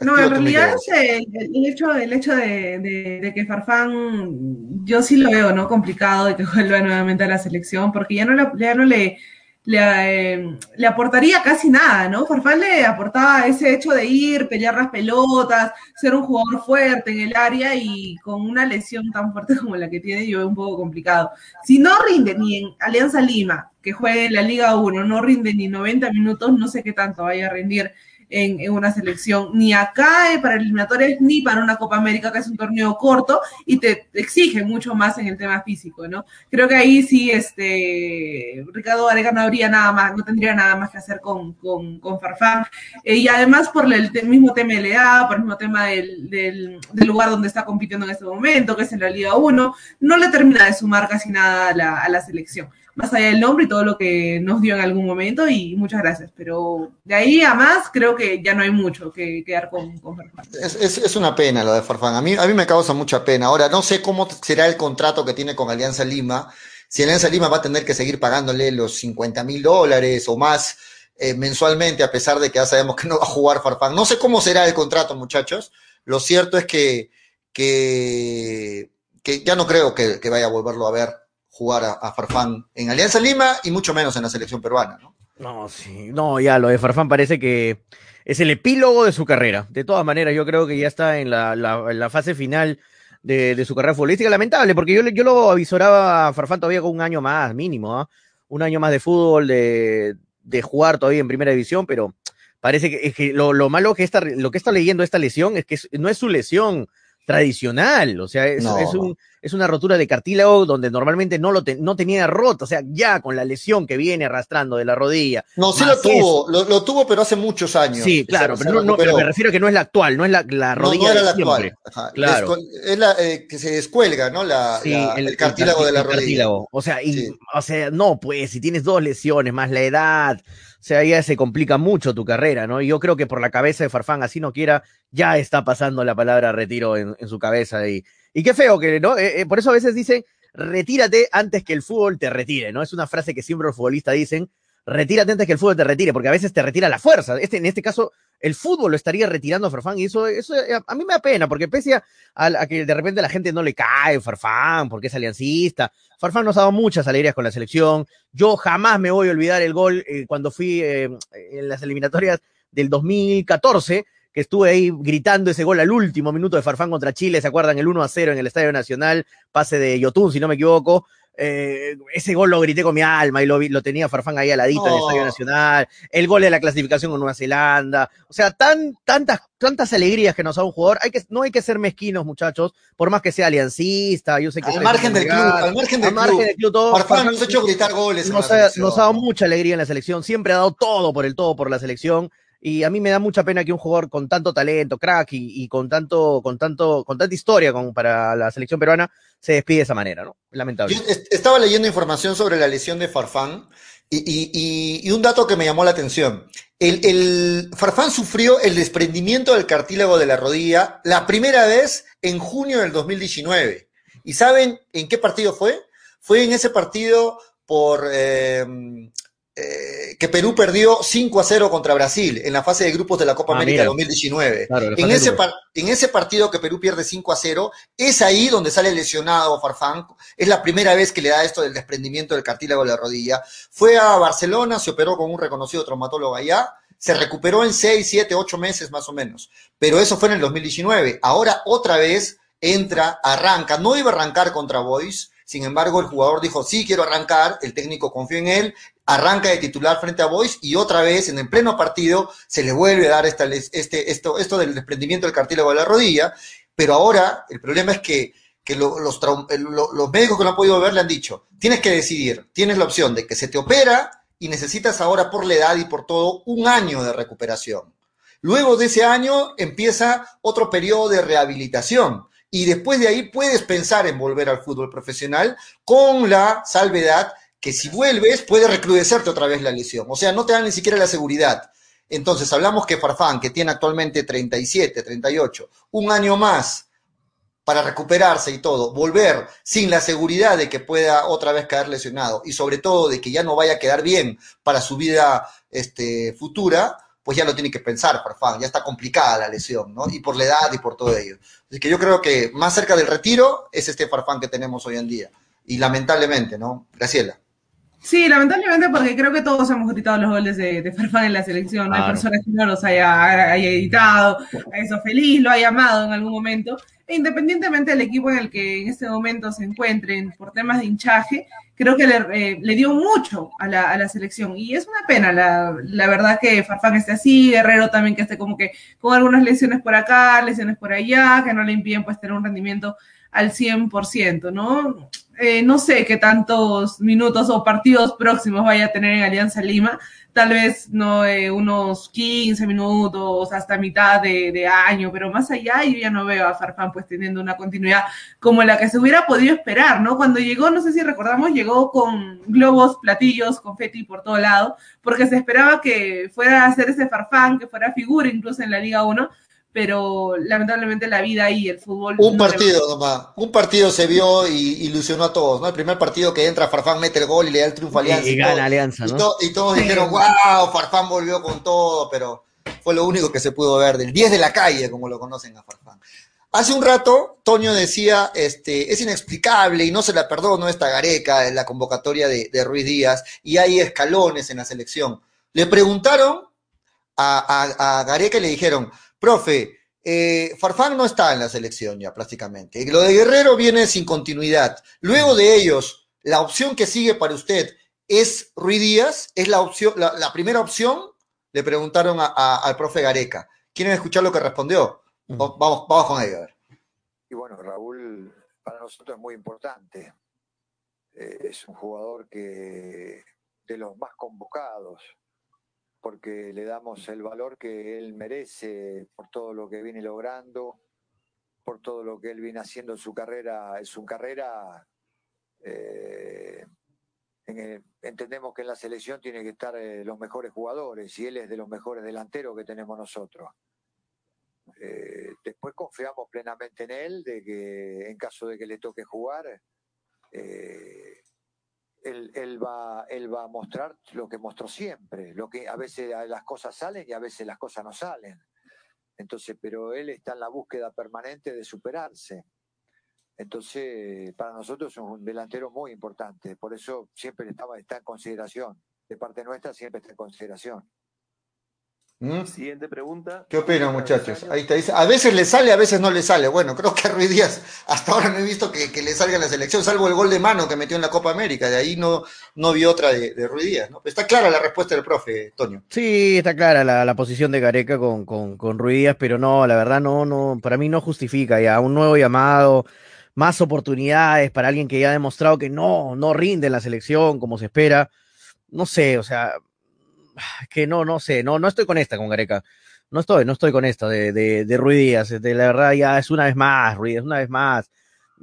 No, en realidad el, el, hecho, el hecho de, que Farfán, yo sí lo veo, ¿no? Complicado de que [LAUGHS] vuelva nuevamente a la selección, porque ya no, le, ya no le, le, le, aportaría casi nada, ¿no? Farfán le aportaba ese hecho de ir, pelear las pelotas, ser un jugador fuerte en el área y con una lesión tan fuerte [LAUGHS] como la que tiene, yo veo un poco complicado. Si no rinde ni en Alianza Lima, que juegue en la Liga 1, no rinde ni 90 minutos, no sé qué tanto vaya a rendir en, una selección, ni acá eh, para eliminatorias, ni para una Copa América, que es un torneo corto y te, exige mucho más en el tema físico, ¿no? Creo que ahí sí, este, Ricardo Varega no habría nada más, no tendría nada más que hacer con, con, Farfán. Eh, y además por el, mismo tema de la por el mismo tema del, del, lugar donde está compitiendo en este momento, que es en la Liga 1, no le termina de sumar casi nada a la, a la selección más allá del nombre y todo lo que nos dio en algún momento y muchas gracias. Pero de ahí a más creo que ya no hay mucho que quedar con, con Farfán.
Es, una pena lo de Farfán. A mí, a mí me causa mucha pena. Ahora, no sé cómo será el contrato que tiene con Alianza Lima. Si Alianza Lima va a tener que seguir pagándole los 50 mil dólares o más eh, mensualmente, a pesar de que ya sabemos que no va a jugar Farfán. No sé cómo será el contrato, muchachos. Lo cierto es que, que, que ya no creo que, que vaya a volverlo a ver jugar a, Farfán en Alianza Lima y mucho menos en la selección peruana, ¿no?
No, sí, no, ya lo de Farfán parece que es el epílogo de su carrera. De todas maneras, yo creo que ya está en la, fase final de, su carrera futbolística. Lamentable, porque yo, yo lo avisoraba a Farfán todavía con un año más, mínimo, ¿ah? un año más de fútbol, de, jugar todavía en primera división, pero parece que, que lo, malo que está, lo que está leyendo esta lesión es que no es su lesión tradicional, o sea, es, un, es una rotura de cartílago donde normalmente no lo no tenía roto, o sea, ya con la lesión que viene arrastrando de la rodilla.
No, sí lo tuvo, lo, tuvo, pero hace muchos años.
Sí, claro, pero, no, pero, me refiero a que no es la actual, no es la, la rodilla no, era la actual.
Claro. Es, la eh, que se descuelga, ¿no? La, el, cartílago de la rodilla.
O sea, y, o sea, no, pues, si tienes dos lesiones, más la edad, sea, ya se complica mucho tu carrera, ¿no? Y yo creo que por la cabeza de Farfán, así no quiera, ya está pasando la palabra retiro en, su cabeza. Y, y qué feo que, ¿no? Eh, eh, por eso a veces dicen, retírate antes que el fútbol te retire, ¿no? Es una frase que siempre los futbolistas dicen, retírate antes que el fútbol te retire, porque a veces te retira la fuerza. Este, en este caso, el fútbol lo estaría retirando a Farfán, y eso, eso eh, a mí me da pena, porque pese a, que de repente la gente no le cae Farfán, porque es aliancista, Farfán nos ha dado muchas alegrías con la selección. Yo jamás me voy a olvidar el gol eh, cuando fui eh, en las eliminatorias del 2014, que estuve ahí gritando ese gol al último minuto de Farfán contra Chile, ¿se acuerdan? El 1 a 0 en el Estadio Nacional, pase de Yotun, si no me equivoco. Eh, ese gol lo grité con mi alma y lo, lo tenía Farfán ahí al ladito en el Estadio Nacional, el gol de la clasificación con Nueva Zelanda, o sea, tan, tantas, tantas alegrías que nos da un jugador, hay que, no hay que ser mezquinos, muchachos, por más que sea aliancista, yo sé que...
Al margen del club, al margen del club, Farfán, nos ha hecho gritar goles.
Nos ha, nos ha dado mucha alegría en la selección, siempre ha dado todo por el todo por la selección, Y a mí me da mucha pena que un jugador con tanto talento, crack y, con tanto, con tanto, con tanta historia como para la selección peruana se despide de esa manera, ¿no? Lamentable.
estaba leyendo información sobre la lesión de Farfán y, un dato que me llamó la atención. El, Farfán sufrió el desprendimiento del cartílago de la rodilla la primera vez en junio del 2019. ¿Y saben en qué partido fue? Fue en ese partido por eh, eh, que Perú perdió 5 a 0 contra Brasil en la fase de grupos de la Copa ah, América 2019. en, ese en ese partido que Perú pierde 5 a 0, es ahí donde sale lesionado Farfán. Es la primera vez que le da esto del desprendimiento del cartílago de la rodilla. Fue a Barcelona, se operó con un reconocido traumatólogo allá. Se recuperó en 6, 7, 8 meses más o menos. Pero eso fue en el 2019. Ahora otra vez entra, arranca. No iba a arrancar contra Boys. Sin embargo, el jugador dijo, sí, quiero arrancar, el técnico confió en él arranca de titular frente a Boys y otra vez en el pleno partido se le vuelve a dar este, esto, del desprendimiento del cartílago de la rodilla, pero ahora el problema es que, los, los médicos que no han podido ver le han dicho, tienes que decidir, tienes la opción de que se te opera y necesitas ahora por la edad y por todo un año de recuperación. Luego de ese año empieza otro periodo de rehabilitación y después de ahí puedes pensar en volver al fútbol profesional con la salvedad que si vuelves puede recrudecerte otra vez la lesión. O sea, no te dan ni siquiera la seguridad. Entonces, hablamos que Farfán, que tiene actualmente 37, 38, un año más para recuperarse y todo, volver sin la seguridad de que pueda otra vez caer lesionado y sobre todo de que ya no vaya a quedar bien para su vida este, futura, pues ya lo tiene que pensar Farfán, ya está complicada la lesión, ¿no? Y por la edad y por todo ello. Así que yo creo que más cerca del retiro es este Farfán que tenemos hoy en día. Y lamentablemente, ¿no? Graciela.
Sí, lamentablemente porque creo que todos hemos gritado los goles de, de Farfán en la selección. No hay personas que no los haya, editado, a eso feliz, lo haya amado en algún momento. E independientemente del equipo en el que en este momento se encuentren por temas de hinchaje, creo que le, eh, le dio mucho a la, a la, selección. Y es una pena, la, la, verdad, que Farfán esté así, Guerrero también que esté como que con algunas lesiones por acá, lesiones por allá, que no le impiden pues tener un rendimiento al 100%, ¿no? Eh, no sé qué tantos minutos o partidos próximos vaya a tener en Alianza Lima, tal vez no eh, unos 15 minutos hasta mitad de, año, pero más allá yo ya no veo a Farfán pues teniendo una continuidad como la que se hubiera podido esperar, ¿no? Cuando llegó, no sé si recordamos, llegó con globos, platillos, confeti por todo lado, porque se esperaba que fuera a hacer ese Farfán, que fuera figura incluso en la Liga 1, pero lamentablemente la vida y el fútbol.
Un partido nomás, un partido se vio y ilusionó a todos, ¿no? El primer partido que entra, Farfán mete el gol y le da el triunfo a Alianza.
Y, gana Alianza, ¿no?
Y, todos dijeron, wow, Farfán volvió con todo, pero fue lo único que se pudo ver, del 10 de la calle, como lo conocen a Farfán. Hace un rato, Toño decía, este, es inexplicable y no se la perdono esta Gareca en la convocatoria de, de Ruiz Díaz y hay escalones en la selección. Le preguntaron a, a, a Gareca y le dijeron, Profe, eh, Farfán no está en la selección ya prácticamente. Lo de Guerrero viene sin continuidad. Luego de ellos, la opción que sigue para usted es Ruiz Díaz, es la opción, la, primera opción. Le preguntaron al profe Gareca. ¿Quieren escuchar lo que respondió? Vamos, vamos con ello. A ver.
Y bueno, Raúl para nosotros es muy importante. Eh, es un jugador que de los más convocados porque le damos el valor que él merece por todo lo que viene logrando, por todo lo que él viene haciendo en su carrera, en su carrera. Eh, entendemos que en la selección tiene que estar eh, los mejores jugadores y él es de los mejores delanteros que tenemos nosotros. Eh, después confiamos plenamente en él, de que en caso de que le toque jugar, él, va, él va a mostrar lo que mostró siempre, lo que a veces las cosas salen y a veces las cosas no salen. Entonces, pero él está en la búsqueda permanente de superarse. Entonces, para nosotros es un delantero muy importante, por eso siempre estaba, está en consideración. De parte nuestra siempre está en consideración.
¿Mm? Siguiente pregunta. ¿Qué opinan, muchachos? Ahí está, dice, a veces le sale, a veces no le sale. Bueno, creo que a Ruiz Díaz hasta ahora no he visto que, le salga en la selección, salvo el gol de mano que metió en la Copa América. De ahí no, no vi otra de, de Ruiz Díaz. ¿no? Está clara la respuesta del profe, Toño.
Sí, está clara la, posición de Gareca con, con, con Ruiz Díaz, pero no, la verdad no, no, para mí no justifica ya un nuevo llamado, más oportunidades para alguien que ya ha demostrado que no, no rinde en la selección como se espera. No sé, o sea, [SIGHS] que no, no sé, no, no estoy con esta con Gareca. No estoy, no estoy con esta de, de, de Ruiz Díaz. De la verdad, ya es una vez más, Ruiz Díaz, una vez más.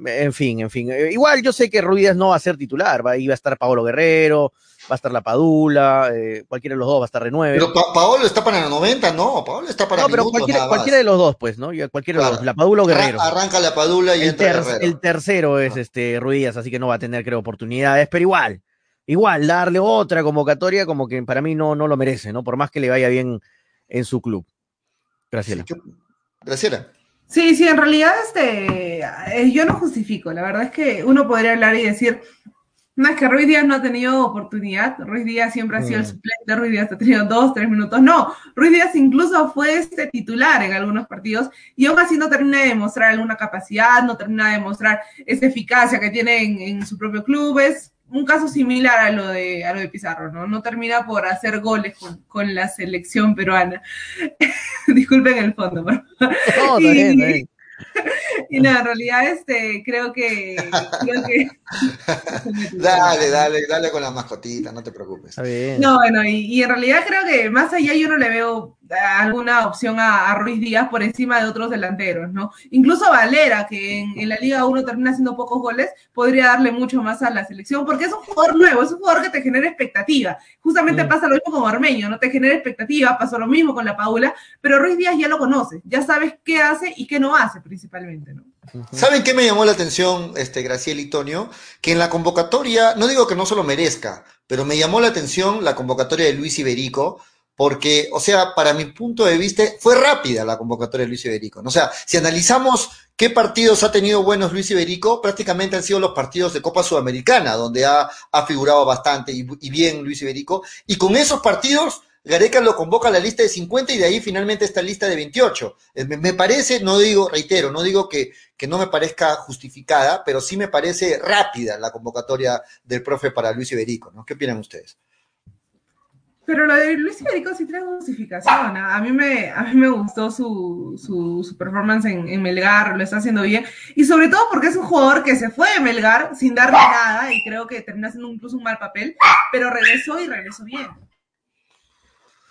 En fin, en fin. Igual yo sé que Ruiz Díaz no va a ser titular, va, iba a estar Pablo Guerrero, va a estar la Padula, eh, cualquiera de los dos va a estar de nueve.
Pero Paolo está para la 90, no, Paolo está para
No, pero cualquiera, cualquiera, de los dos, pues, ¿no? Cualquiera de los dos, la Padula o Guerrero.
Arranca la Padula y
el, el tercero es este Ruiz así que no va a tener, creo, oportunidades, pero igual, igual, darle otra convocatoria como que para mí no, no lo merece, ¿no? Por más que le vaya bien en su club. Graciela.
Graciela.
Sí, sí, en realidad este, eh, yo no justifico. La verdad es que uno podría hablar y decir, no, es que Ruiz Díaz no ha tenido oportunidad. Ruiz Díaz siempre ha sido el mm. suplente. Ruiz Díaz ha tenido dos, tres minutos. No, Ruiz Díaz incluso fue este titular en algunos partidos y aún así no termina de demostrar alguna capacidad, no termina de demostrar esa eficacia que tiene en, en su propio club. Es un caso similar a lo de, a lo de Pizarro, ¿no? No termina por hacer goles con, con la selección peruana. [LAUGHS] Disculpen el fondo, pero... No, y, [LAUGHS] y no, en realidad este, creo que... Creo que... [LAUGHS]
dale, dale, dale con la mascotita, no te preocupes.
No, bueno, y, y, en realidad creo que más allá yo no le veo alguna opción a, Ruiz Díaz por encima de otros delanteros, ¿no? Incluso Valera, que en, la Liga 1 termina haciendo pocos goles, podría darle mucho más a la selección, porque es un jugador nuevo, es un jugador que te genera expectativa. Justamente mm. pasa lo mismo con Armeño, no te genera expectativa, pasó lo mismo con la Paula, pero Ruiz Díaz ya lo conoce, ya sabes qué hace y qué no hace principalmente, ¿no?
¿Saben qué me llamó la atención, este, Graciela y Tonio? Que en la convocatoria, no digo que no se lo merezca, pero me llamó la atención la convocatoria de Luis Iberico, porque, o sea, para mi punto de vista, fue rápida la convocatoria de Luis Iberico. O sea, si analizamos qué partidos ha tenido buenos Luis Iberico, prácticamente han sido los partidos de Copa Sudamericana, donde ha, figurado bastante y, bien Luis Iberico. Y con esos partidos, Gareca lo convoca a la lista de 50 y de ahí finalmente esta lista de 28. Eh, me, parece, no digo, reitero, no digo que, que no me parezca justificada, pero sí me parece rápida la convocatoria del profe para Luis Iberico. ¿no? ¿Qué opinan ustedes?
Pero lo de Luis Iberico sí trae justificación. A mí me, a mí me gustó su, su, performance en, Melgar, lo está haciendo bien. Y sobre todo porque es un jugador que se fue de Melgar sin darle nada y creo que termina haciendo incluso un mal papel, pero regresó y regresó bien.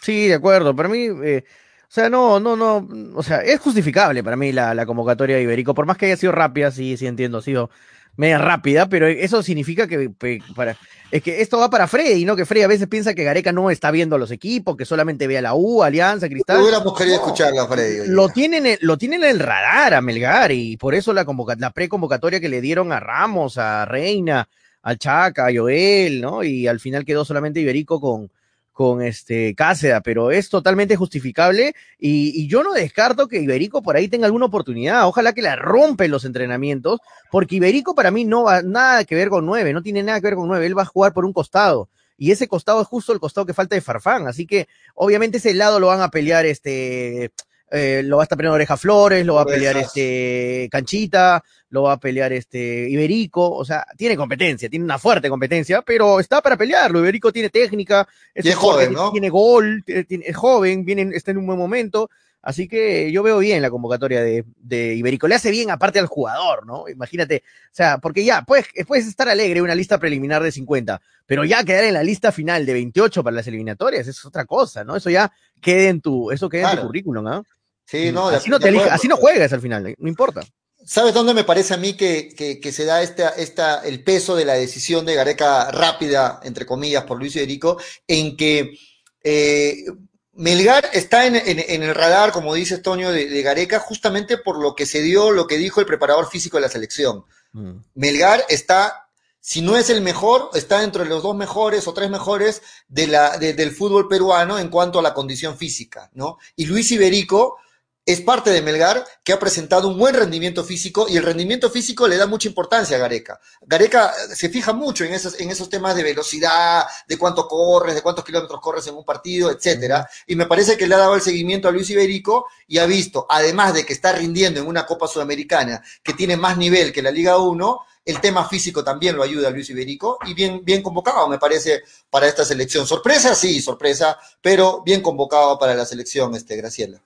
Sí, de acuerdo. Para mí, eh, o sea, no, no, no, o sea, es justificable para mí la, la convocatoria de Iberico, por más que haya sido rápida, sí, sí entiendo, ha sido media rápida, pero eso significa que para es que esto va para Freddy, ¿no? Que Freddy a veces piensa que Gareca no está viendo a los equipos, que solamente ve a la U, Alianza, Cristal.
Hubiéramos querido escucharlo a Freddy.
Lo tienen, lo tienen en el radar a Melgar y por eso la, la preconvocatoria que le dieron a Ramos, a Reina, al Chaca, a Joel, ¿no? Y al final quedó solamente Iberico con, con este Cáceda, pero es totalmente justificable y, yo no descarto que Iberico por ahí tenga alguna oportunidad. Ojalá que la rompe los entrenamientos, porque Iberico para mí no va nada que ver con nueve, no tiene nada que ver con nueve, él va a jugar por un costado. Y ese costado es justo el costado que falta de Farfán, así que obviamente ese lado lo van a pelear este eh, lo va a estar peleando Oreja Flores, lo va a pelear este Canchita, lo va a pelear este Iberico, o sea, tiene competencia, tiene una fuerte competencia, pero está para pelearlo. Iberico tiene técnica,
es, joven, ¿no?
tiene gol, es joven, viene, está en un buen momento. Así que yo veo bien la convocatoria de, de, Iberico. Le hace bien aparte al jugador, ¿no? Imagínate, o sea, porque ya puedes, puedes estar alegre una lista preliminar de 50, pero ya quedar en la lista final de 28 para las eliminatorias es otra cosa, ¿no? Eso ya queda en tu, eso queda en tu currículum, ¿no?
Sí, no,
así, no te así no juegas al final, no importa.
¿Sabes dónde me parece a mí que, que, se da esta, esta, el peso de la decisión de Gareca rápida, entre comillas, por Luis Federico, en que eh, Melgar está en, en, el radar, como dice Toño, de, Gareca, justamente por lo que se dio, lo que dijo el preparador físico de la selección. Mm. Melgar está, si no es el mejor, está entre los dos mejores o tres mejores de la, del fútbol peruano en cuanto a la condición física, ¿no? Y Luis Iberico es parte de Melgar que ha presentado un buen rendimiento físico y el rendimiento físico le da mucha importancia a Gareca. Gareca eh, se fija mucho en esos, en esos temas de velocidad, de cuánto corres, de cuántos kilómetros corres en un partido, etcétera. Y me parece que le ha dado el seguimiento a Luis Iberico y ha visto, además de que está rindiendo en una Copa Sudamericana que tiene más nivel que la Liga 1, el tema físico también lo ayuda a Luis Iberico y bien, bien convocado, me parece, para esta selección. Sorpresa, sí, sorpresa, pero bien convocado para la selección, este, Graciela.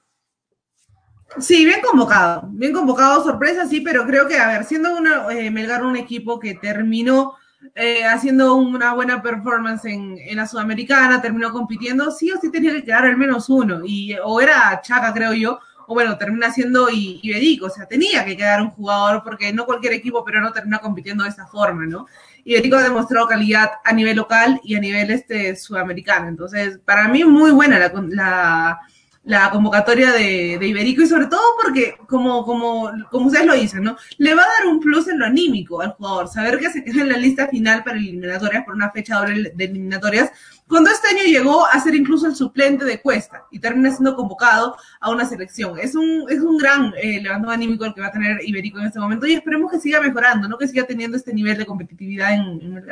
Sí, bien convocado, bien convocado, sorpresa, sí, pero creo que, a ver, siendo una, eh, Melgar un equipo que terminó eh, haciendo una buena performance en, la Sudamericana, terminó compitiendo, sí o sí tenía que quedar al menos uno, y o era Chaca, creo yo, o bueno, termina siendo Iberico, o sea, tenía que quedar un jugador porque no cualquier equipo pero no termina compitiendo de esa forma, ¿no? Iberico ha demostrado calidad a nivel local y a nivel este sudamericano, entonces, para mí muy buena la, la la convocatoria de, de, Iberico y sobre todo porque, como, como, como ustedes lo dicen, ¿no? Le va a dar un plus en lo anímico al jugador, saber que se queda en la lista final para eliminatorias por una fecha doble de eliminatorias, cuando este año llegó a ser incluso el suplente de Cuesta y termina siendo convocado a una selección. Es un, es un gran eh, levantamiento anímico el que va a tener Iberico en este momento y esperemos que siga mejorando, ¿no? Que siga teniendo este nivel de competitividad en, en el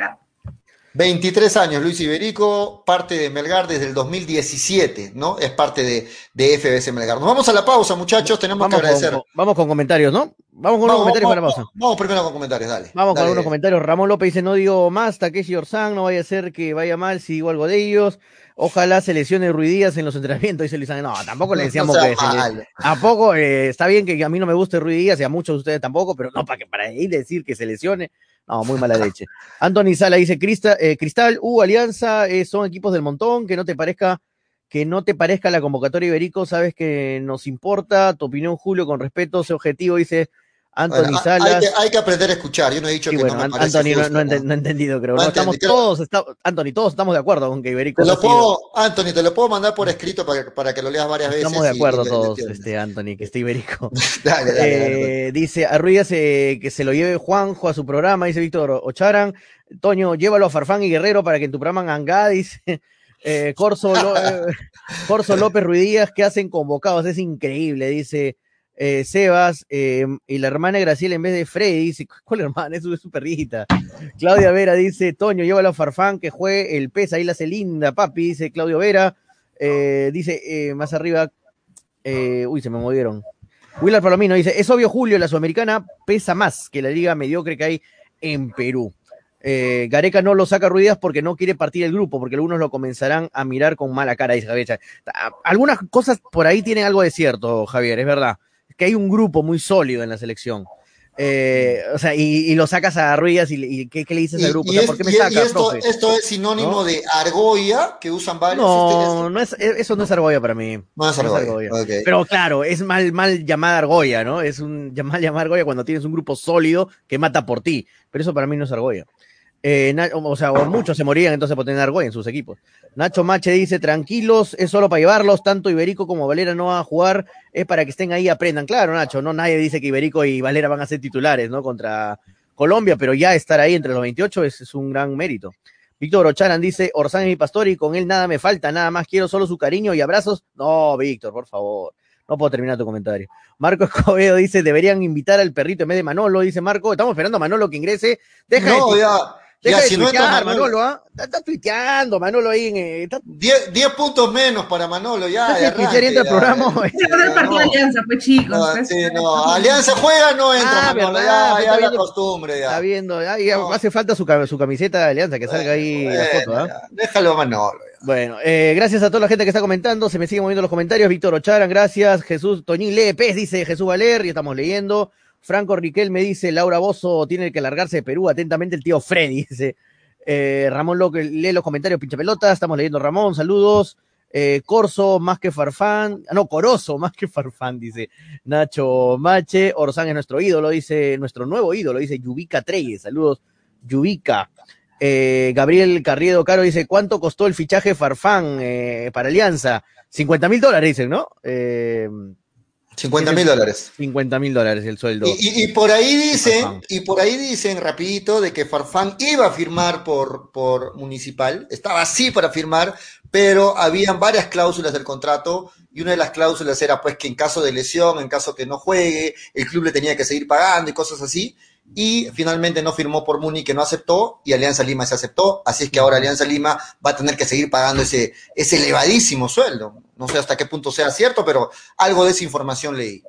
23 años, Luis Iberico, parte de Melgar desde el 2017, ¿no? Es parte de, de FBS Melgar. Nos vamos a la pausa, muchachos, tenemos que agradecer.
vamos con comentarios, ¿no? Vamos con unos comentarios para la pausa.
Vamos, primero con comentarios, dale.
Vamos
con
algunos comentarios. Ramón López dice, no digo más, Takeshi Orzán, no vaya a ser que vaya mal si digo algo de ellos. Ojalá se lesione Ruidías en los entrenamientos, dice Luis No, tampoco le decíamos que se ¿A poco? Eh, está bien que a mí no me guste Ruidías y a muchos de ustedes tampoco, pero no para que para ir decir que se lesione. No, muy mala leche. Anthony Sala dice, eh, Cristal, U, Alianza, eh, son equipos del montón, que no te parezca, que no te parezca la convocatoria Iberico, sabes que nos importa, tu opinión, Julio, con respeto, ese objetivo, dice Anthony Salas.
Hay que, aprender a escuchar. Yo no he dicho que no me
Anthony no, no, he entendido, creo. No, estamos todos, Anthony, todos estamos de acuerdo con que Iberico.
Te lo puedo, Anthony, te lo puedo mandar por escrito para, para que lo leas varias veces.
Estamos de acuerdo todos, este, Anthony, que esté Iberico. [LAUGHS] dale, dale, eh, dice a eh, que se lo lleve Juanjo a su programa, dice Víctor Ocharan. Toño, llévalo a Farfán y Guerrero para que en tu programa Angá, dice. [LAUGHS] Eh, Corso, eh, [LAUGHS] Corso López Ruidías, que hacen convocados, es increíble, dice eh, Sebas, eh, y la hermana Graciela en vez de Freddy, dice, ¿cuál hermana? [LAUGHS] Es su perrita. Claudia Vera dice, Toño, llévalo a Farfán que juegue el pez, ahí la hace linda, papi, dice Claudio Vera. Eh, dice, más arriba, uy, se me movieron. Willard Palomino dice, es obvio, Julio, la sudamericana pesa más que la liga mediocre que hay en Perú. Gareca no lo saca ruidas porque no quiere partir el grupo, porque algunos lo comenzarán a mirar con mala cara, dice Javier. Algunas cosas por ahí tienen algo de cierto, Javier, es verdad que hay un grupo muy sólido en la selección. Eh, o sea, y, lo sacas a Ruiz y, ¿qué, le dices al grupo? ¿Por qué me sacas,
esto, esto, es sinónimo de argolla que usan varios.
No, no es, eso no es argolla para mí.
No es argolla.
Pero claro, es mal, mal llamada argolla, ¿no? Es un [LAUGHS] mal llamada argolla cuando tienes un grupo sólido que mata por ti. Pero eso para mí no es argolla. Eh, o sea, muchos se morían entonces por tener Argoy en sus equipos. Nacho Mache dice, tranquilos, es solo para llevarlos, tanto Iberico como Valera no van a jugar, es para que estén ahí y aprendan. Claro, Nacho, no nadie dice que Iberico y Valera van a ser titulares, ¿no? Contra Colombia, pero ya estar ahí entre los 28 es, un gran mérito. Víctor Ocharan dice, Orsán es mi pastor y con él nada me falta, nada más quiero solo su cariño y abrazos. No, Víctor, por favor. No puedo terminar tu comentario. Marco [LAUGHS] Escobedo dice, deberían invitar al perrito en vez de Manolo, dice Marco. Estamos esperando a Manolo que ingrese. Deja
no, ya
Deja de si tuitear, Manolo, ¿ah? Está, tuiteando, Manolo ahí en.
10 eh, puntos menos para Manolo, ya.
Si arranque, entra el programa.
el partido Alianza, pues chicos. No,
pues. sí, no. Alianza juega, no entra ah, Manolo, ya, ya la costumbre. Ya.
Está viendo, ya, hace falta su, su, camiseta de Alianza, que salga ahí la foto, ¿ah?
Déjalo a Manolo.
Bueno, eh, gracias a toda la gente que está comentando, se me siguen moviendo los comentarios. Víctor Ocharan, gracias. Jesús Toñín Lepes, dice Jesús Valer, y estamos leyendo. Franco Riquel me dice, Laura Bozo tiene que largarse de Perú, atentamente el tío Freddy, [LAUGHS] dice. Eh, Ramón López lee los comentarios, pinche pelota. Estamos leyendo Ramón, saludos. Eh, Corso, más que Farfán. Ah, no, Corozo, [LAUGHS] más que Farfán, dice Nacho Mache. Orzán es nuestro ídolo, dice nuestro nuevo ídolo, dice Yubica Treyes. Saludos, Yubica. Eh, Gabriel Carriedo Caro dice: ¿Cuánto costó el fichaje Farfán para Alianza? 50 mil dólares, dicen, ¿no?
50 mil dólares.
50 mil dólares el sueldo.
Y, por ahí dicen, y por ahí dicen rapidito de que Farfán iba a firmar por, por Municipal, estaba así para firmar, pero habían varias cláusulas del contrato y una de las cláusulas era pues que en caso de lesión, en caso que no juegue, el club le tenía que seguir pagando y cosas así y finalmente no firmó por Muni que no aceptó y Alianza Lima se aceptó, así es que ahora Alianza Lima va a tener que seguir pagando ese, ese elevadísimo sueldo. No sé hasta qué punto sea cierto, pero algo de esa información leí.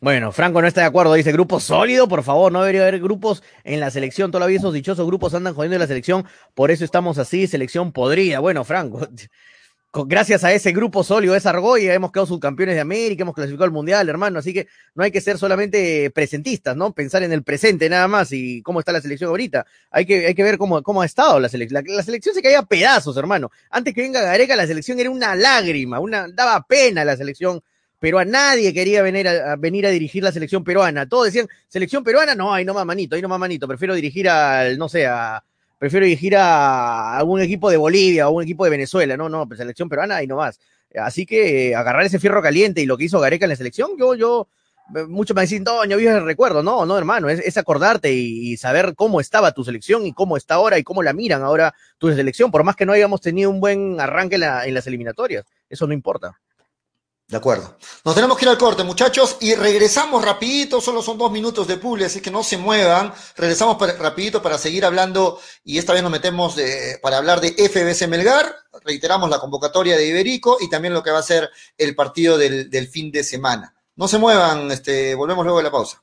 Bueno, Franco no está de acuerdo, dice grupo sólido, por favor, no debería haber grupos en la selección, todavía esos dichosos grupos andan jodiendo en la selección, por eso estamos así, selección podrida. Bueno, Franco, gracias a ese grupo sólido, esa argolla, hemos quedado subcampeones de América, hemos clasificado al Mundial, hermano, así que no hay que ser solamente presentistas, ¿no? Pensar en el presente nada más y cómo está la selección ahorita. Hay que, hay que ver cómo, cómo ha estado la selección. La, selección se caía a pedazos, hermano. Antes que venga Gareca, la selección era una lágrima, una, daba pena la selección pero a nadie quería venir a, venir a dirigir la selección peruana. Todos decían, selección peruana, no, ahí no más manito, ahí no más manito, prefiero dirigir al, no sé, a, prefiero dirigir a algún equipo de Bolivia o un equipo de Venezuela, no, no, pues selección peruana y no más. Así que eh, agarrar ese fierro caliente y lo que hizo Gareca en la selección, yo, yo, eh, muchos me dicen, no, yo el recuerdo, no, no, hermano, es, acordarte y, saber cómo estaba tu selección y cómo está ahora y cómo la miran ahora tu selección, por más que no hayamos tenido un buen arranque en las eliminatorias, eso no importa.
De acuerdo. Nos tenemos que ir al corte, muchachos, y regresamos rapidito, solo son dos minutos de publi, así que no se muevan. Regresamos rapidito para seguir hablando, y esta vez nos metemos para hablar de FBC Melgar, reiteramos la convocatoria de Iberico y también lo que va a ser el partido del, del fin de semana. No se muevan, este, volvemos luego de la pausa.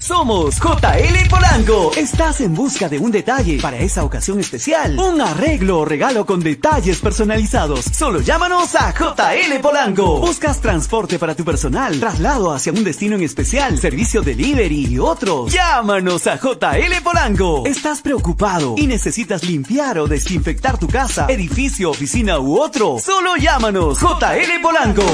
Somos JL Polanco. Estás en busca de un detalle para esa ocasión especial. Un arreglo o regalo con detalles personalizados. Solo llámanos a JL Polanco. Buscas transporte para tu personal, traslado hacia un destino en especial, servicio delivery y otros. Llámanos a JL Polanco. ¿Estás preocupado y necesitas limpiar o desinfectar tu casa, edificio, oficina u otro? Solo llámanos JL Polanco.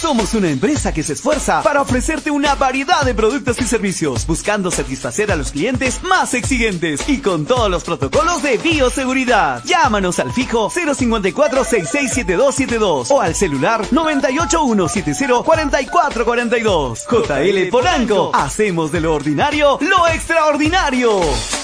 Somos una empresa que se esfuerza para ofrecerte una variedad de productos y servicios buscando satisfacer a los clientes más exigentes y con todos los protocolos de bioseguridad. Llámanos al fijo 054 667272 o al celular 981704442. JL Polanco, hacemos de lo ordinario lo extraordinario.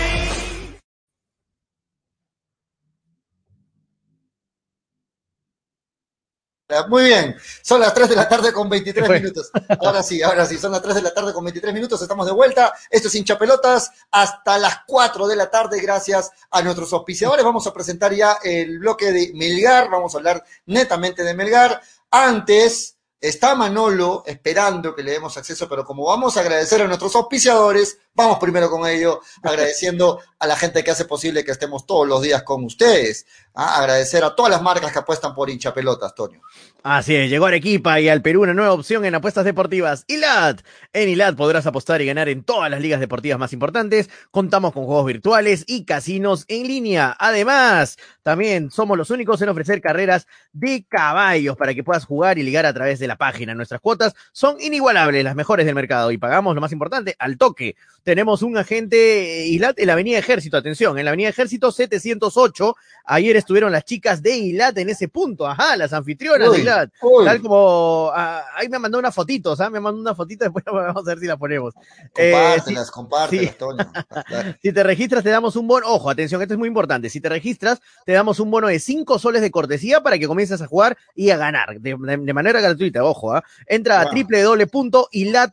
Muy bien, son las 3 de la tarde con 23 minutos. Ahora sí, ahora sí, son las 3 de la tarde con 23 minutos, estamos de vuelta. Esto es hincha pelotas hasta las 4 de la tarde, gracias a nuestros auspiciadores. Vamos a presentar ya el bloque de Melgar, vamos a hablar netamente de Melgar. Antes está Manolo esperando que le demos acceso, pero como vamos a agradecer a nuestros auspiciadores, Vamos primero con ello, agradeciendo a la gente que hace posible que estemos todos los días con ustedes. ¿ah? Agradecer a todas las marcas que apuestan por hincha pelotas, Toño.
Así es, llegó Arequipa y al Perú una nueva opción en apuestas deportivas. ILAT. En ILAT podrás apostar y ganar en todas las ligas deportivas más importantes. Contamos con juegos virtuales y casinos en línea. Además, también somos los únicos en ofrecer carreras de caballos para que puedas jugar y ligar a través de la página. Nuestras cuotas son inigualables, las mejores del mercado y pagamos lo más importante al toque. Tenemos un agente ILAT en la Avenida Ejército, atención, en la Avenida Ejército 708. Ayer estuvieron las chicas de ILAT en ese punto, ajá, las anfitrionas de ILAT. Tal como, ah, ahí me mandó una fotito, ¿sabes? Me mandó una fotito, [LAUGHS] después vamos a ver si la ponemos.
Compártelas, eh, compártelas, Toño. [LAUGHS]
si te registras, te damos un bono, ojo, atención, esto es muy importante. Si te registras, te damos un bono de 5 soles de cortesía para que comiences a jugar y a ganar de, manera gratuita, ojo, ¿ah? Entra a www.ilat.bet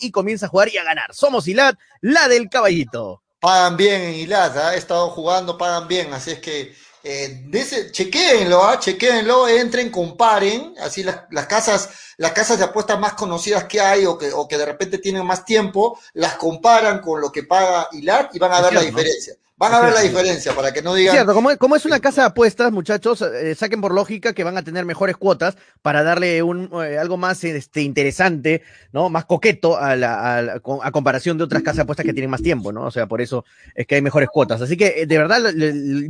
y comienza a jugar y a ganar. Somos ILAT, la del caballito.
Pagan bien en ¿ah? he estado jugando, pagan bien, así es que eh, chequéenlo, ¿ah? chequéenlo, entren, comparen, así las, las, casas, las casas de apuestas más conocidas que hay o que, o que de repente tienen más tiempo, las comparan con lo que paga ILAT y van a ver la diferencia. Van a ver la diferencia para que no digan.
Cierto, como, como es una casa de apuestas, muchachos, eh, saquen por lógica que van a tener mejores cuotas para darle un eh, algo más este, interesante, ¿no? Más coqueto a, la, a, a, comparación de otras casas de apuestas que tienen más tiempo, ¿no? O sea, por eso es que hay mejores cuotas. Así que, eh, de verdad,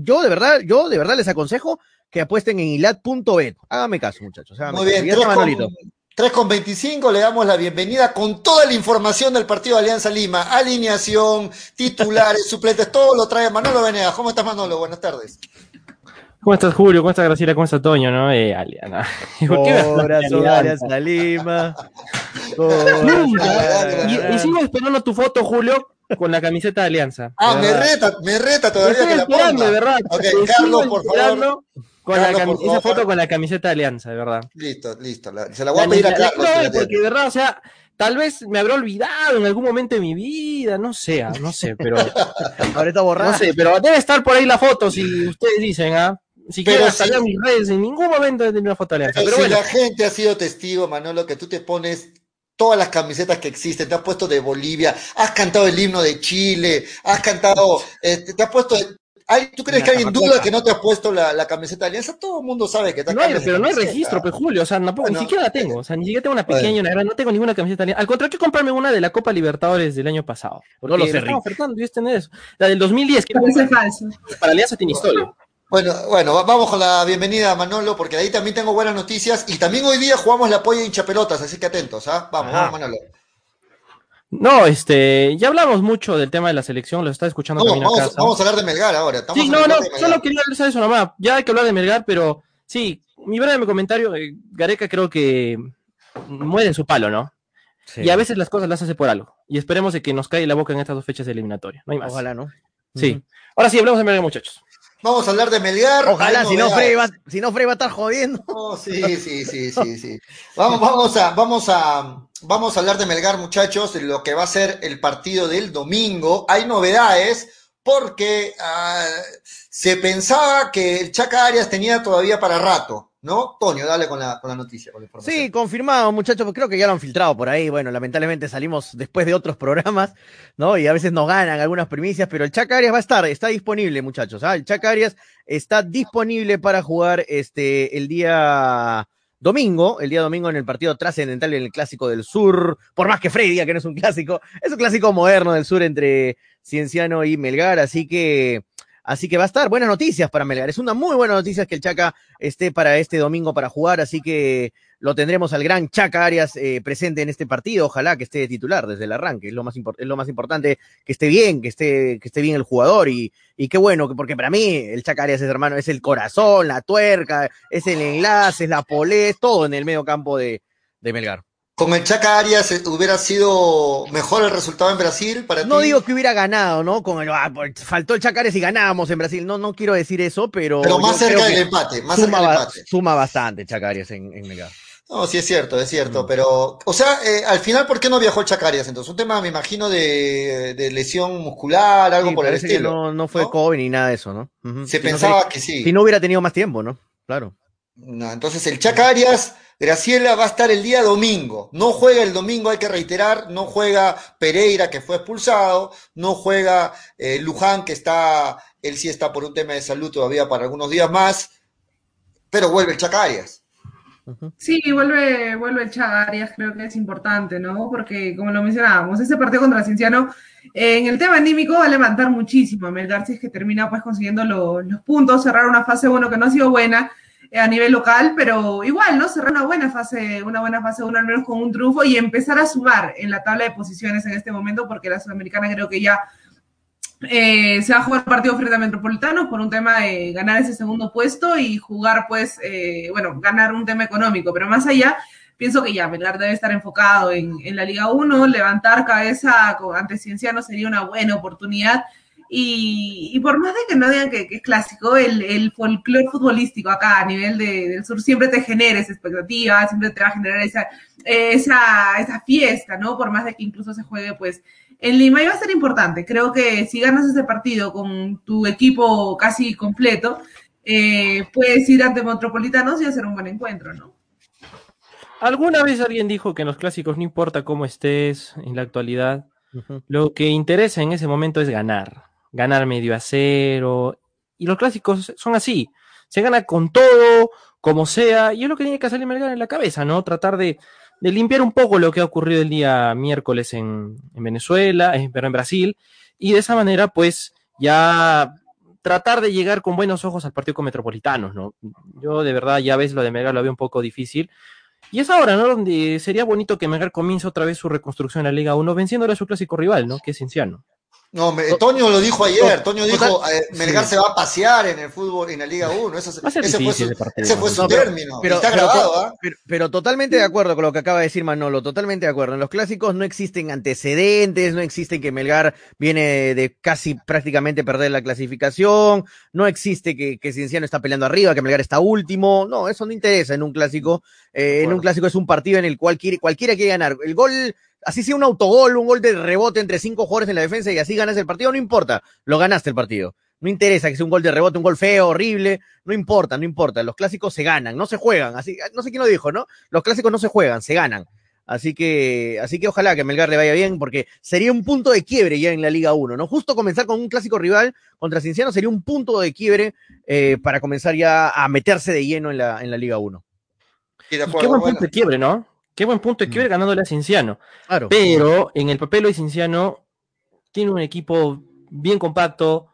yo de verdad, yo de verdad les aconsejo que apuesten en ilat.bet. Hágame caso, muchachos.
Muy bien, Manolito. 3 con 25, le damos la bienvenida con toda la información del partido de Alianza Lima, alineación, titulares, [LAUGHS] suplentes, todo lo trae Manolo Venegas. ¿Cómo estás, Manolo? Buenas tardes.
¿Cómo estás, Julio? ¿Cómo estás, Graciela? ¿Cómo estás, Toño? ¿No? Eh, [LAUGHS] Aliana.
Alianza Lima.
y, y sigo esperando tu foto, Julio, con la camiseta de Alianza.
Ah, me reta, me reta todavía
Estoy
que la ponga.
de verdad.
Ok, Carlos, por favor.
Con la
Carlos,
esa foto con la camiseta de Alianza, de verdad.
Listo, listo. la- se la voy a pedir a
La-
Carlos.
no,
tiene.
porque de verdad, o sea, tal vez me habrá olvidado en algún momento de mi vida, no sé, ah, no sé, pero [LAUGHS]
Ahora está borrada.
no sé, pero debe estar por ahí la foto si [LAUGHS] ustedes dicen, ¿ah? Si
Pero
quieren
si-
salir a mis redes, en ningún momento he tenido una foto de Alianza.
Pero
Pero
si
bueno,
la gente ha sido testigo, Manolo, que tú te pones todas las camisetas que existen, te has puesto de Bolivia, has cantado el himno de Chile, has cantado, eh, te has puesto... ¿Hay- ¿Tú crees que alguien duda que no te has puesto la, la camiseta de Alianza? Todo el mundo sabe que te
no hay, pero no hay registro, pues Julio, o sea,
Bueno.
ni siquiera la tengo, o sea, ni siquiera tengo una pequeña
Bueno.
y una gran, no tengo ninguna camiseta de Alianza. Al contrario, hay que comprarme una de la Copa Libertadores del año pasado. Porque
No lo sé,
me estaban
Rick.
ofertando, y es tener eso. La del 2010, que
Parece falso.
para Alianza tiene historia.
Bueno, bueno, va- vamos con la bienvenida a Manolo, porque de ahí también tengo buenas noticias y también hoy día jugamos la polla hincha pelotas, así que atentos, ¿ah? Vamos,
Ajá.
vamos, Manolo.
No, este, ya hablamos mucho del tema de la selección, lo está escuchando
Vamos,
también a
vamos,
casa.
vamos a hablar de Melgar ahora. Estamos
Sí, no, no, solo quería hablar de eso nomás. Ya hay que hablar de Melgar, pero sí, mi breve comentario, eh, Gareca creo que muere en su palo, ¿no?
Sí.
Y a veces las cosas las hace por algo. Y esperemos de que nos caiga la boca en estas dos fechas eliminatorias. No hay más.
Ojalá, ¿no?
Sí. Ahora sí, hablamos de Melgar, muchachos.
Vamos a hablar de Melgar.
Ojalá, si no, Frey va, si no, Frey va a estar jodiendo.
Oh, sí, sí, sí, sí, sí. Vamos, vamos a, vamos a, vamos a hablar de Melgar, muchachos, de lo que va a ser el partido del domingo. Hay novedades porque ah, se pensaba que el Chaca Arias tenía todavía para rato, ¿no? Toño, dale con la, con la noticia.
Sí, confirmado, muchachos, creo que ya lo han filtrado por ahí. Bueno, lamentablemente salimos después de otros programas, ¿no? Y a veces nos ganan algunas primicias, pero el Chaca Arias va a estar, está disponible, muchachos. ¿ah? El Chaca Arias está disponible para jugar este el día domingo, el día domingo en el partido trascendental en el Clásico del Sur, por más que Frey diga que no es un clásico, es un clásico moderno del sur entre Cienciano y Melgar, así que Así que va a estar buenas noticias para Melgar. Es una muy buena noticia que el Chaca esté para este domingo para jugar, así que lo tendremos al gran Chaca Arias eh, presente en este partido. Ojalá que esté de titular desde el arranque. Es lo más, es lo más importante que esté bien, que esté, que esté bien el jugador y, y qué bueno, que- porque para mí el Chaca Arias es hermano, es el corazón, la tuerca, es el enlace, es la polés, todo en el medio campo de, de Melgar.
Con el Chaca Arias eh, hubiera sido mejor el resultado en Brasil para
No
ti.
digo que hubiera ganado, ¿no? Con el, ah, pues, faltó el Chaca Arias y ganábamos en Brasil. No, no quiero decir eso, pero.
Pero más cerca del empate, más
suma,
cerca del empate.
suma bastante Chaca Arias en, en Melgar.
No, sí es cierto, es cierto,
Mm.
pero, o sea, eh, al final, ¿por qué no viajó el Chacarias? Entonces, un tema, me imagino, de, de lesión muscular, algo
Sí,
por el estilo.
no, no fue
¿no?
COVID ni nada de eso, ¿no?
Se
Si
pensaba que sí.
Si no hubiera tenido más tiempo, ¿no? Claro.
No, entonces el Chaca Arias, Graciela va a estar el día domingo. No juega el domingo, hay que reiterar, no juega Pereira, que fue expulsado, no juega eh, Luján, que está, él sí está por un tema de salud todavía para algunos días más, pero vuelve el
Sí, vuelve, vuelve el Arias, creo que es importante, ¿no? Porque, como lo mencionábamos, ese partido contra Cienciano, en el tema anímico va a levantar muchísimo a Melgar si es que termina pues consiguiendo los puntos, cerrar una fase 1 que no ha sido buena eh, a nivel local, pero igual, ¿no? Cerrar una buena fase, una buena fase 1 al menos con un triunfo y empezar a sumar en la tabla de posiciones en este momento, porque la Sudamericana creo que ya eh, se va a jugar partido frente a Metropolitanos por un tema de ganar ese segundo puesto y jugar, pues, eh, bueno, ganar un tema económico, pero más allá, pienso que ya Melgar debe estar enfocado en, la Liga 1, levantar cabeza ante Cienciano sería una buena oportunidad. Y, por más de que no digan que, es clásico, el, el folclore futbolístico acá a nivel del sur siempre te genera esa expectativa, siempre te va a generar esa, esa, esa fiesta, ¿no? Por más de que incluso se juegue, pues, en Lima iba a ser importante. Creo que si ganas ese partido con tu equipo casi completo, eh, puedes ir ante Metropolitanos y hacer un buen encuentro, ¿no?
Alguna vez alguien dijo que en los clásicos no importa cómo estés en la actualidad, lo que interesa en ese momento es ganar, ganar medio a cero. Y los clásicos son así, se gana con todo, como sea, y es lo que tiene que salir Melgar en la cabeza, ¿no? Tratar de de limpiar un poco lo que ha ocurrido el día miércoles en, Venezuela, pero en Brasil, y de esa manera, pues, ya tratar de llegar con buenos ojos al partido con Metropolitanos, ¿no? Yo de verdad ya ves lo de Melgar lo veo un poco difícil. Y es ahora, ¿no? Donde sería bonito que Melgar comience otra vez su reconstrucción en la Liga 1, venciéndole a su clásico rival, ¿no? Que es Cinciano.
No, Toño lo dijo ayer. Toño dijo, eh, Melgar se va a pasear en el fútbol, en la Liga 1. ese, fue su, término.
Pero, está grabado, ¿ah? pero, totalmente de acuerdo con lo que acaba de decir Manolo. Totalmente de acuerdo. En los clásicos no existen antecedentes, no existe que Melgar viene de casi prácticamente perder la clasificación, no existe que, que Cienciano está peleando arriba, que Melgar está último. No, eso no interesa en un clásico. Eh, en un clásico es un partido en el cual quiere, cualquiera quiere ganar. El gol así sea un autogol, un gol de rebote entre cinco jugadores en la defensa y así ganas el partido, no importa, lo ganaste el partido. No interesa que sea un gol de rebote, un gol feo, horrible, no importa, no importa. Los clásicos se ganan, no se juegan. Así, no sé quién lo dijo, ¿no? Los clásicos no se juegan, se ganan. Así que, así que ojalá que Melgar le vaya bien, porque sería un punto de quiebre ya en la Liga 1, ¿no? Justo comenzar con un clásico rival contra Cinciano sería un punto de quiebre eh, para comenzar ya a meterse de lleno en la, en la Liga 1.
qué buen punto de quiebre, ¿no? Qué buen punto de quiebre mm. ganándole a Cinciano. Claro. Pero en el papel de Cinciano tiene un equipo bien compacto,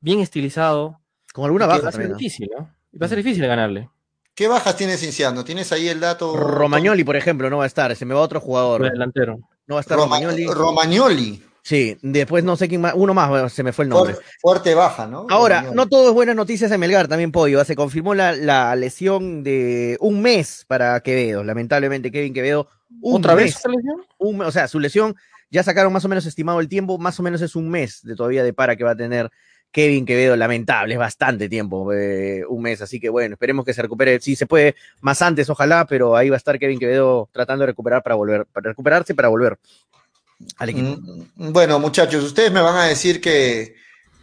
bien estilizado.
Con alguna baja.
Va a ser difícil, ¿no? Va a ser difícil ganarle.
¿Qué bajas tiene Cinciano? ¿Tienes ahí el dato?
Romagnoli, por ejemplo, no va a estar. Se me va otro jugador.
delantero.
No va a estar Romagnoli.
Romagnoli.
Sí, después no sé quién más, uno más, se me fue el nombre.
Fuerte, baja, ¿no?
Ahora, no todo es buenas noticias en Melgar, también Pollo. Se confirmó la, lesión de un mes para Quevedo. Lamentablemente, Kevin Quevedo.
¿Otra vez lesión?
o sea, su lesión, ya sacaron más o menos estimado el tiempo, más o menos es un mes de todavía de para que va a tener Kevin Quevedo. Lamentable, es bastante tiempo, eh, un mes. Así que bueno, esperemos que se recupere. Si se puede más antes, ojalá, pero ahí va a estar Kevin Quevedo tratando de recuperar para volver, para recuperarse para volver.
Mm, bueno, muchachos, ustedes me van a decir que,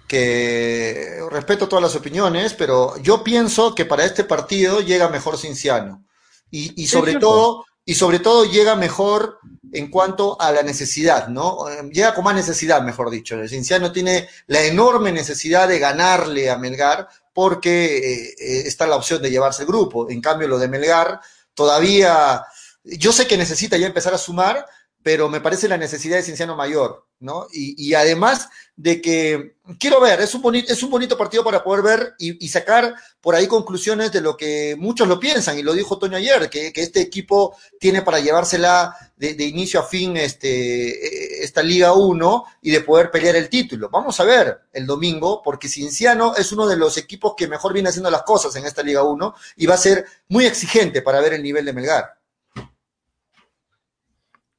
que respeto todas las opiniones, pero yo pienso que para este partido llega mejor Cinciano. Y, y sobre todo, y sobre todo llega mejor en cuanto a la necesidad, ¿no? Llega con más necesidad, mejor dicho. El Cinciano tiene la enorme necesidad de ganarle a Melgar porque eh, eh, está la opción de llevarse el grupo. En cambio, lo de Melgar todavía, yo sé que necesita ya empezar a sumar, pero me parece la necesidad de Cienciano mayor, ¿no? Y, además de que, quiero ver, es un, bonito, es un bonito partido para poder ver y, sacar por ahí conclusiones de lo que muchos lo piensan, y lo dijo Toño ayer, que, este equipo tiene para llevársela de, inicio a fin este, esta Liga 1 y de poder pelear el título. Vamos a ver el domingo, porque Cienciano es uno de los equipos que mejor viene haciendo las cosas en esta Liga 1 y va a ser muy exigente para ver el nivel de Melgar.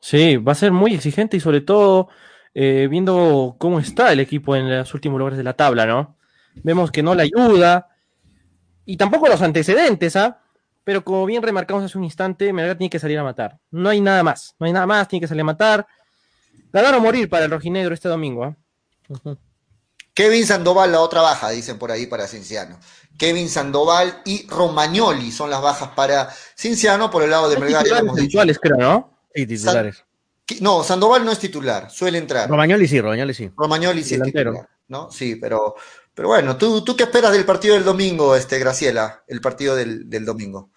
Sí, va a ser muy exigente y sobre todo eh, viendo cómo está el equipo en los últimos lugares de la tabla, ¿no? Vemos que no le ayuda y tampoco los antecedentes, ¿ah? Pero como bien remarcamos hace un instante, Melgar tiene que salir a matar. No hay nada más, no hay nada más, tiene que salir a matar. Ganar o morir para el rojinegro este domingo, ¿ah?
Kevin Sandoval, la otra baja, dicen por ahí para Cinciano. Kevin Sandoval y Romagnoli son las bajas para Cinciano por el lado de Melgar.
Titulares, creo, ¿no?
Sí, titulares.
no, Sandoval no es titular, suele entrar.
Romagnoli sí, Romagnoli sí.
Romagnoli sí es titular, ¿no? Sí, pero, pero bueno, ¿tú, ¿tú qué esperas del partido del domingo, este, Graciela? El partido del, del domingo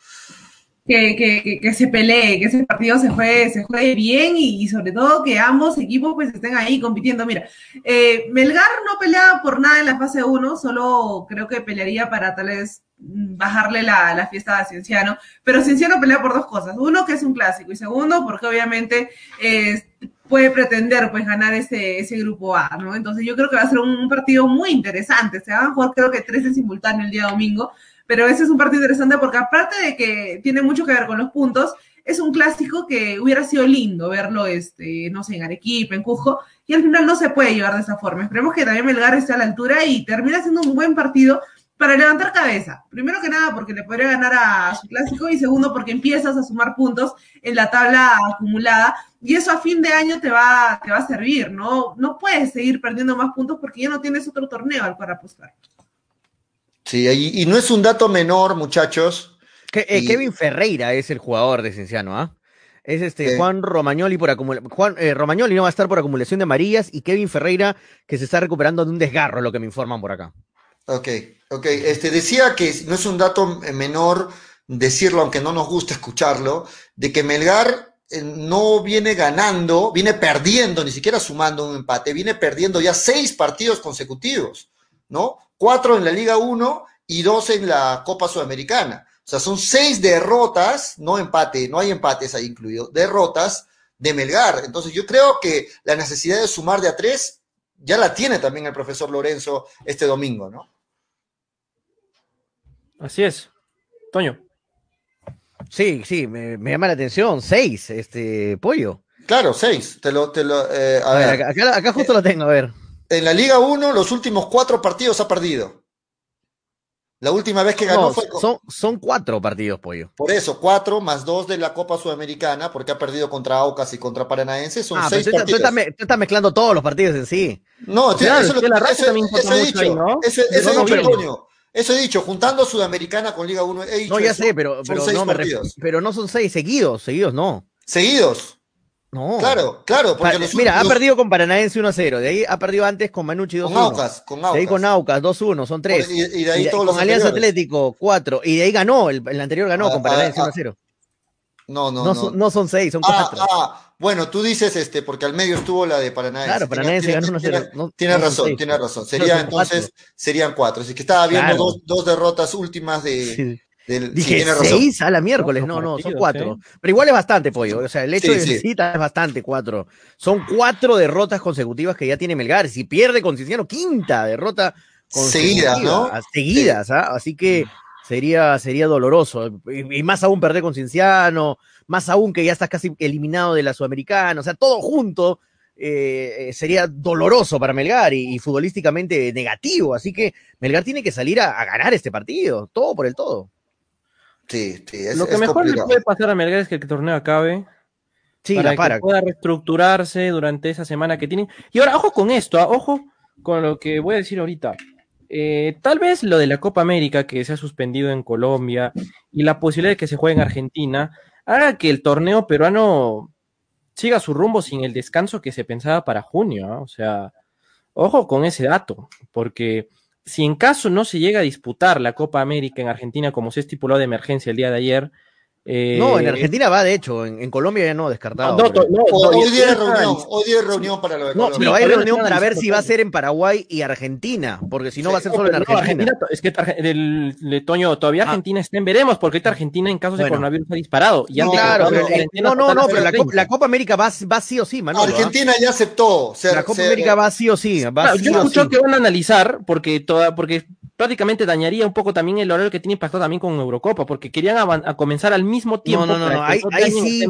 que, que, se pelee, que ese partido se juegue, se juegue bien y, sobre todo que ambos equipos pues estén ahí compitiendo. Mira, eh, Melgar no peleaba por nada en la fase 1, solo creo que pelearía para tal vez bajarle la, la fiesta a Cienciano, pero Cienciano pelea por dos cosas. Uno, que es un clásico, y segundo, porque obviamente eh, puede pretender pues ganar ese, ese grupo A, ¿no? Entonces yo creo que va a ser un, partido muy interesante. Se van a jugar creo que tres en simultáneo el día domingo pero ese es un partido interesante porque aparte de que tiene mucho que ver con los puntos, es un clásico que hubiera sido lindo verlo, este, no sé, en Arequipa, en Cusco, y al final no se puede llevar de esa forma. Esperemos que también Melgar esté a la altura y termine siendo un buen partido para levantar cabeza. Primero que nada porque le podría ganar a su clásico y segundo porque empiezas a sumar puntos en la tabla acumulada y eso a fin de año te va, te va a servir, ¿no? No puedes seguir perdiendo más puntos porque ya no tienes otro torneo al cual apostar.
Sí, y, no es un dato menor, muchachos.
Eh, Kevin Ferreira es el jugador de Cienciano, ¿ah? Es este Juan Romagnoli por acumulación. Juan eh, Romagnoli no va a estar por acumulación de amarillas y Kevin Ferreira que se está recuperando de un desgarro, lo que me informan por acá.
Ok, ok. Este decía que no es un dato menor decirlo, aunque no nos gusta escucharlo, de que Melgar eh, no viene ganando, viene perdiendo, ni siquiera sumando un empate, viene perdiendo ya seis partidos consecutivos, ¿no? cuatro en la Liga 1 y dos en la Copa Sudamericana. O sea, son seis derrotas, no empate, no hay empates ahí incluido, derrotas de Melgar. Entonces yo creo que la necesidad de sumar de a tres ya la tiene también el profesor Lorenzo este domingo, ¿no?
Así es. Toño.
Sí, sí, me, llama la atención. Seis, este, pollo.
Claro, seis. Te lo, te lo, eh, a,
ver, acá, justo lo tengo, a ver
en la Liga 1 los últimos cuatro partidos ha perdido. La última vez que ganó fue.
Son, son cuatro partidos, pollo.
Por eso, cuatro más dos de la Copa Sudamericana, porque ha perdido contra Aucas y contra Paranaense. Son ah, seis partidos.
Tú estás, mezclando todos los partidos en sí.
No, eso, es lo que he dicho. ¿no? Eso, Eso he dicho, juntando Sudamericana con Liga 1. He dicho
no, ya sé, pero, pero, no pero no son seis seguidos, seguidos no.
Seguidos.
No.
Claro, claro.
Porque Mira, ha perdido con Paranaense 1-0. De ahí ha perdido antes con Manucci 2-1. Con
Aucas, con Aucas.
De ahí con Aucas 2-1, son 3.
Y, de ahí todos
con Alianza Atlético 4. Y de ahí ganó, el, el anterior ganó ah, con Paranaense 1-0. Ah,
no, no, no.
No, no son 6, son 4.
Ah, ah, bueno, tú dices este, porque al medio estuvo la de Paranaense.
Claro, Paranaense ganó
1-0. Tienes razón, tienes razón. Sería entonces, serían 4. Así que estaba viendo dos, dos derrotas últimas de. Sí
Dije seis a la miércoles, no, no, son cuatro. Pero igual es bastante, pollo. O sea, el hecho de sí. es bastante, cuatro. Son cuatro derrotas consecutivas que ya tiene Melgar. Si pierde con Cinciano, quinta derrota
seguidas, ¿no?
Seguidas, ¿ah? Así que sería, sería doloroso. Y, más aún perder con Cinciano, más aún que ya estás casi eliminado de la Sudamericana. O sea, todo junto. Eh, sería doloroso para Melgar y, futbolísticamente negativo. Así que Melgar tiene que salir a ganar este partido, todo por el todo.
Sí, sí,
Lo que mejor le puede pasar a Melgar es que el torneo acabe.
Sí,
para, que pueda reestructurarse durante esa semana que tienen. Y ahora, ojo con esto, ¿ah? ojo con lo que voy a decir ahorita. Eh, tal vez lo de la Copa América que se ha suspendido en Colombia y la posibilidad de que se juegue en Argentina haga que el torneo peruano siga su rumbo sin el descanso que se pensaba para junio. ¿ah? O sea, ojo con ese dato, porque si en caso no se llega a disputar la Copa América en Argentina como se estipuló de emergencia el día de ayer,
no, en eh, Argentina va, de hecho, en, Colombia ya no, descartado.
hoy día reunión, hoy día reunión para lo de
No, pero hay reunión para ver si va a ser en Paraguay y Argentina, porque si no va a ser solo en Argentina.
es que el, Toño, todavía ah. Argentina está en veremos, porque esta Argentina en casos de coronavirus ha disparado.
no, claro, no, no, no, pero la Copa, América va, va sí o sí, Manolo.
Argentina ya aceptó.
la Copa América va sí o sí. Va
yo escucho que van a analizar, porque, toda, porque prácticamente dañaría un poco también el horario que tiene impactado también con Eurocopa, porque querían a, comenzar al mismo tiempo.
No, no, no, ahí, sí,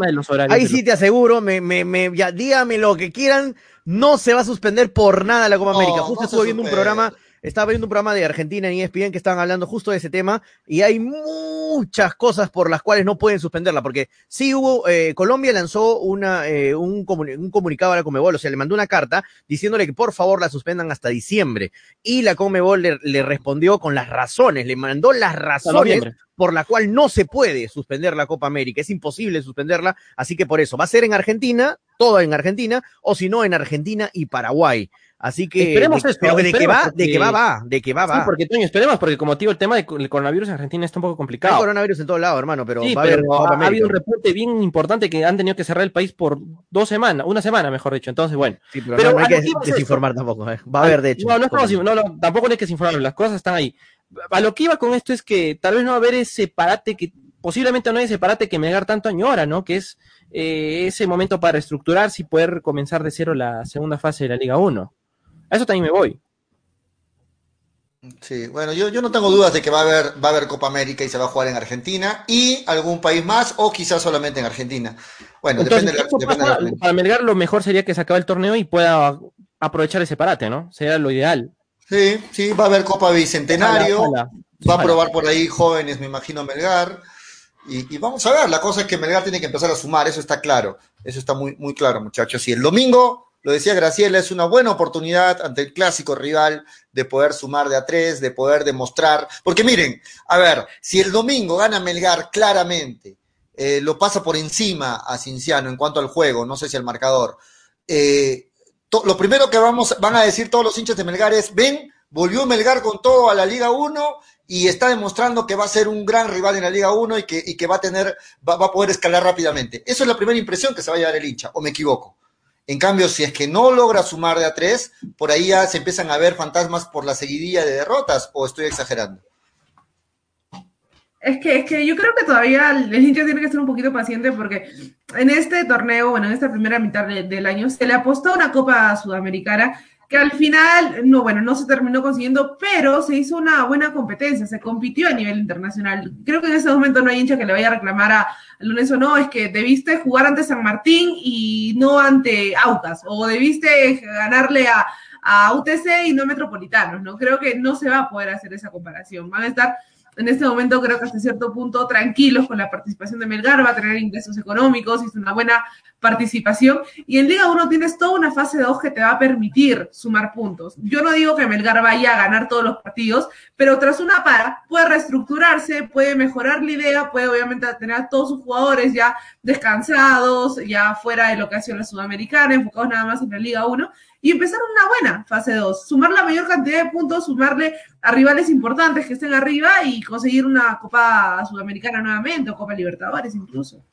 ahí sí te aseguro, me, me, me, ya, dígame lo que quieran, no se va a suspender por nada la Copa América. Justo estuve viendo un programa estaba viendo un programa de Argentina en ESPN que estaban hablando justo de ese tema y hay muchas cosas por las cuales no pueden suspenderla, porque sí hubo, eh, Colombia lanzó una, eh, un, un, comunicado a la Comebol, o sea, le mandó una carta diciéndole que por favor la suspendan hasta diciembre. Y la Comebol le, le respondió con las razones, le mandó las razones por la cual no se puede suspender la Copa América, es imposible suspenderla, así que por eso va a ser en Argentina, todo en Argentina, o si no en Argentina y Paraguay. Así que,
esperemos esto,
pero de que va, de que va, va, de que va, va.
Sí, porque Toño, esperemos, porque como digo, el tema del coronavirus en Argentina está un poco complicado.
Hay coronavirus en todos lados, hermano, pero
sí, va pero a haber ha, habido un reporte bien importante que han tenido que cerrar el país por dos semanas, una semana, mejor dicho. Entonces, bueno.
Sí, pero, no, hay que desinformar tampoco, ¿eh? va a haber de hecho.
No, no, no, no, tampoco hay que desinformar, las cosas están ahí. A lo que iba con esto es que tal vez no va a haber ese parate que posiblemente no hay ese parate que Melgar tanto añora, ¿no? Que es eh, ese momento para reestructurarse y poder comenzar de cero la segunda fase de la Liga 1. A eso también me voy.
Sí, bueno, yo, yo no tengo dudas de que va a haber va a haber Copa América y se va a jugar en Argentina y algún país más o quizás solamente en Argentina. Bueno, depende, de la,
Para Melgar lo mejor sería que se acabe el torneo y pueda aprovechar ese parate, ¿no? Sería lo ideal.
Sí, sí, va a haber Copa Bicentenario, va a probar por ahí jóvenes, me imagino, Melgar. Y, y, vamos a ver, la cosa es que Melgar tiene que empezar a sumar, eso está claro, eso está muy, muy claro, muchachos. Y el domingo lo decía Graciela, es una buena oportunidad ante el clásico rival de poder sumar de a tres, de poder demostrar. Porque miren, a ver, si el domingo gana Melgar claramente, eh, lo pasa por encima a Cinciano en cuanto al juego, no sé si al marcador. Eh, lo primero que vamos, van a decir todos los hinchas de Melgar es, ven, volvió Melgar con todo a la Liga 1 y está demostrando que va a ser un gran rival en la Liga 1 y que, y que va a tener, va, a poder escalar rápidamente. Eso es la primera impresión que se va a llevar el hincha, o me equivoco. En cambio, si es que no logra sumar de a tres, por ahí ya se empiezan a ver fantasmas por la seguidilla de derrotas, o estoy exagerando.
Es que, es que yo creo que todavía el hincha tiene que ser un poquito paciente porque en este torneo, bueno, en esta primera mitad de, del año, se le apostó una Copa Sudamericana que al final, no, bueno, no se terminó consiguiendo, pero se hizo una buena competencia, se compitió a nivel internacional. Creo que en ese momento no hay hincha que le vaya a reclamar a, Lunes o no, es que debiste jugar ante San Martín y no ante Aucas, o debiste ganarle a, a UTC y no a Metropolitanos, ¿no? Creo que no se va a poder hacer esa comparación. Van a estar en este momento creo que hasta cierto punto tranquilos con la participación de Melgar, va a tener ingresos económicos, hizo una buena participación. Y en Liga 1 tienes toda una fase 2 que te va a permitir sumar puntos. Yo no digo que Melgar vaya a ganar todos los partidos, pero tras una para puede reestructurarse, puede mejorar la idea, puede obviamente tener a todos sus jugadores ya descansados, ya fuera de lo que ha sido la Sudamericana, enfocados nada más en la Liga 1 y empezar una buena fase 2, sumar la mayor cantidad de puntos, sumarle a rivales importantes que estén arriba y conseguir una Copa Sudamericana nuevamente o Copa Libertadores incluso.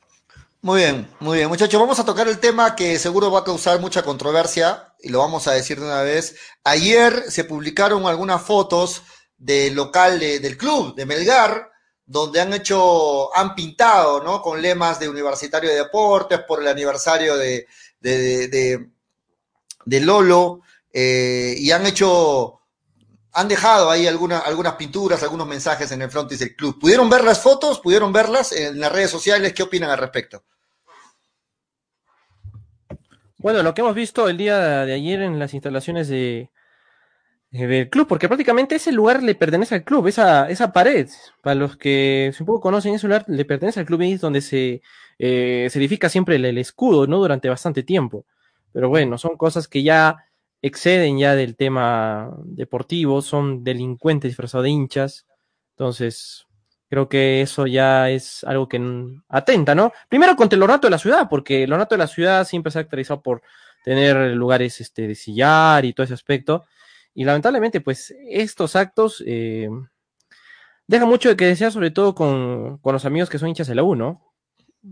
Muy bien, muy bien. Muchachos, vamos a tocar el tema que seguro va a causar mucha controversia y lo vamos a decir de una vez. Ayer se publicaron algunas fotos del local del club de Melgar, donde han hecho, han pintado, ¿no? Con lemas de Universitario de Deportes por el aniversario de, Lolo, eh, y han hecho, han dejado ahí alguna, algunas pinturas, algunos mensajes en el frontis del club. ¿Pudieron ver las fotos? ¿Pudieron verlas en las redes sociales? ¿Qué opinan al respecto?
Bueno, lo que hemos visto el día de ayer en las instalaciones de, del club, porque prácticamente ese lugar le pertenece al club, esa, esa pared, para los que un poco conocen ese lugar, le pertenece al club y es donde se, eh, se edifica siempre el, el, escudo, ¿no? Durante bastante tiempo. Pero bueno, son cosas que ya exceden ya del tema deportivo, son delincuentes disfrazados de hinchas. Entonces, creo que eso ya es algo que atenta, ¿no? Primero contra el ornato de la ciudad, porque el ornato de la ciudad siempre se ha caracterizado por tener lugares este, de sillar y todo ese aspecto. Y lamentablemente, pues, estos actos eh, dejan mucho de que desear, sobre todo con, con, los amigos que son hinchas de la U, ¿no?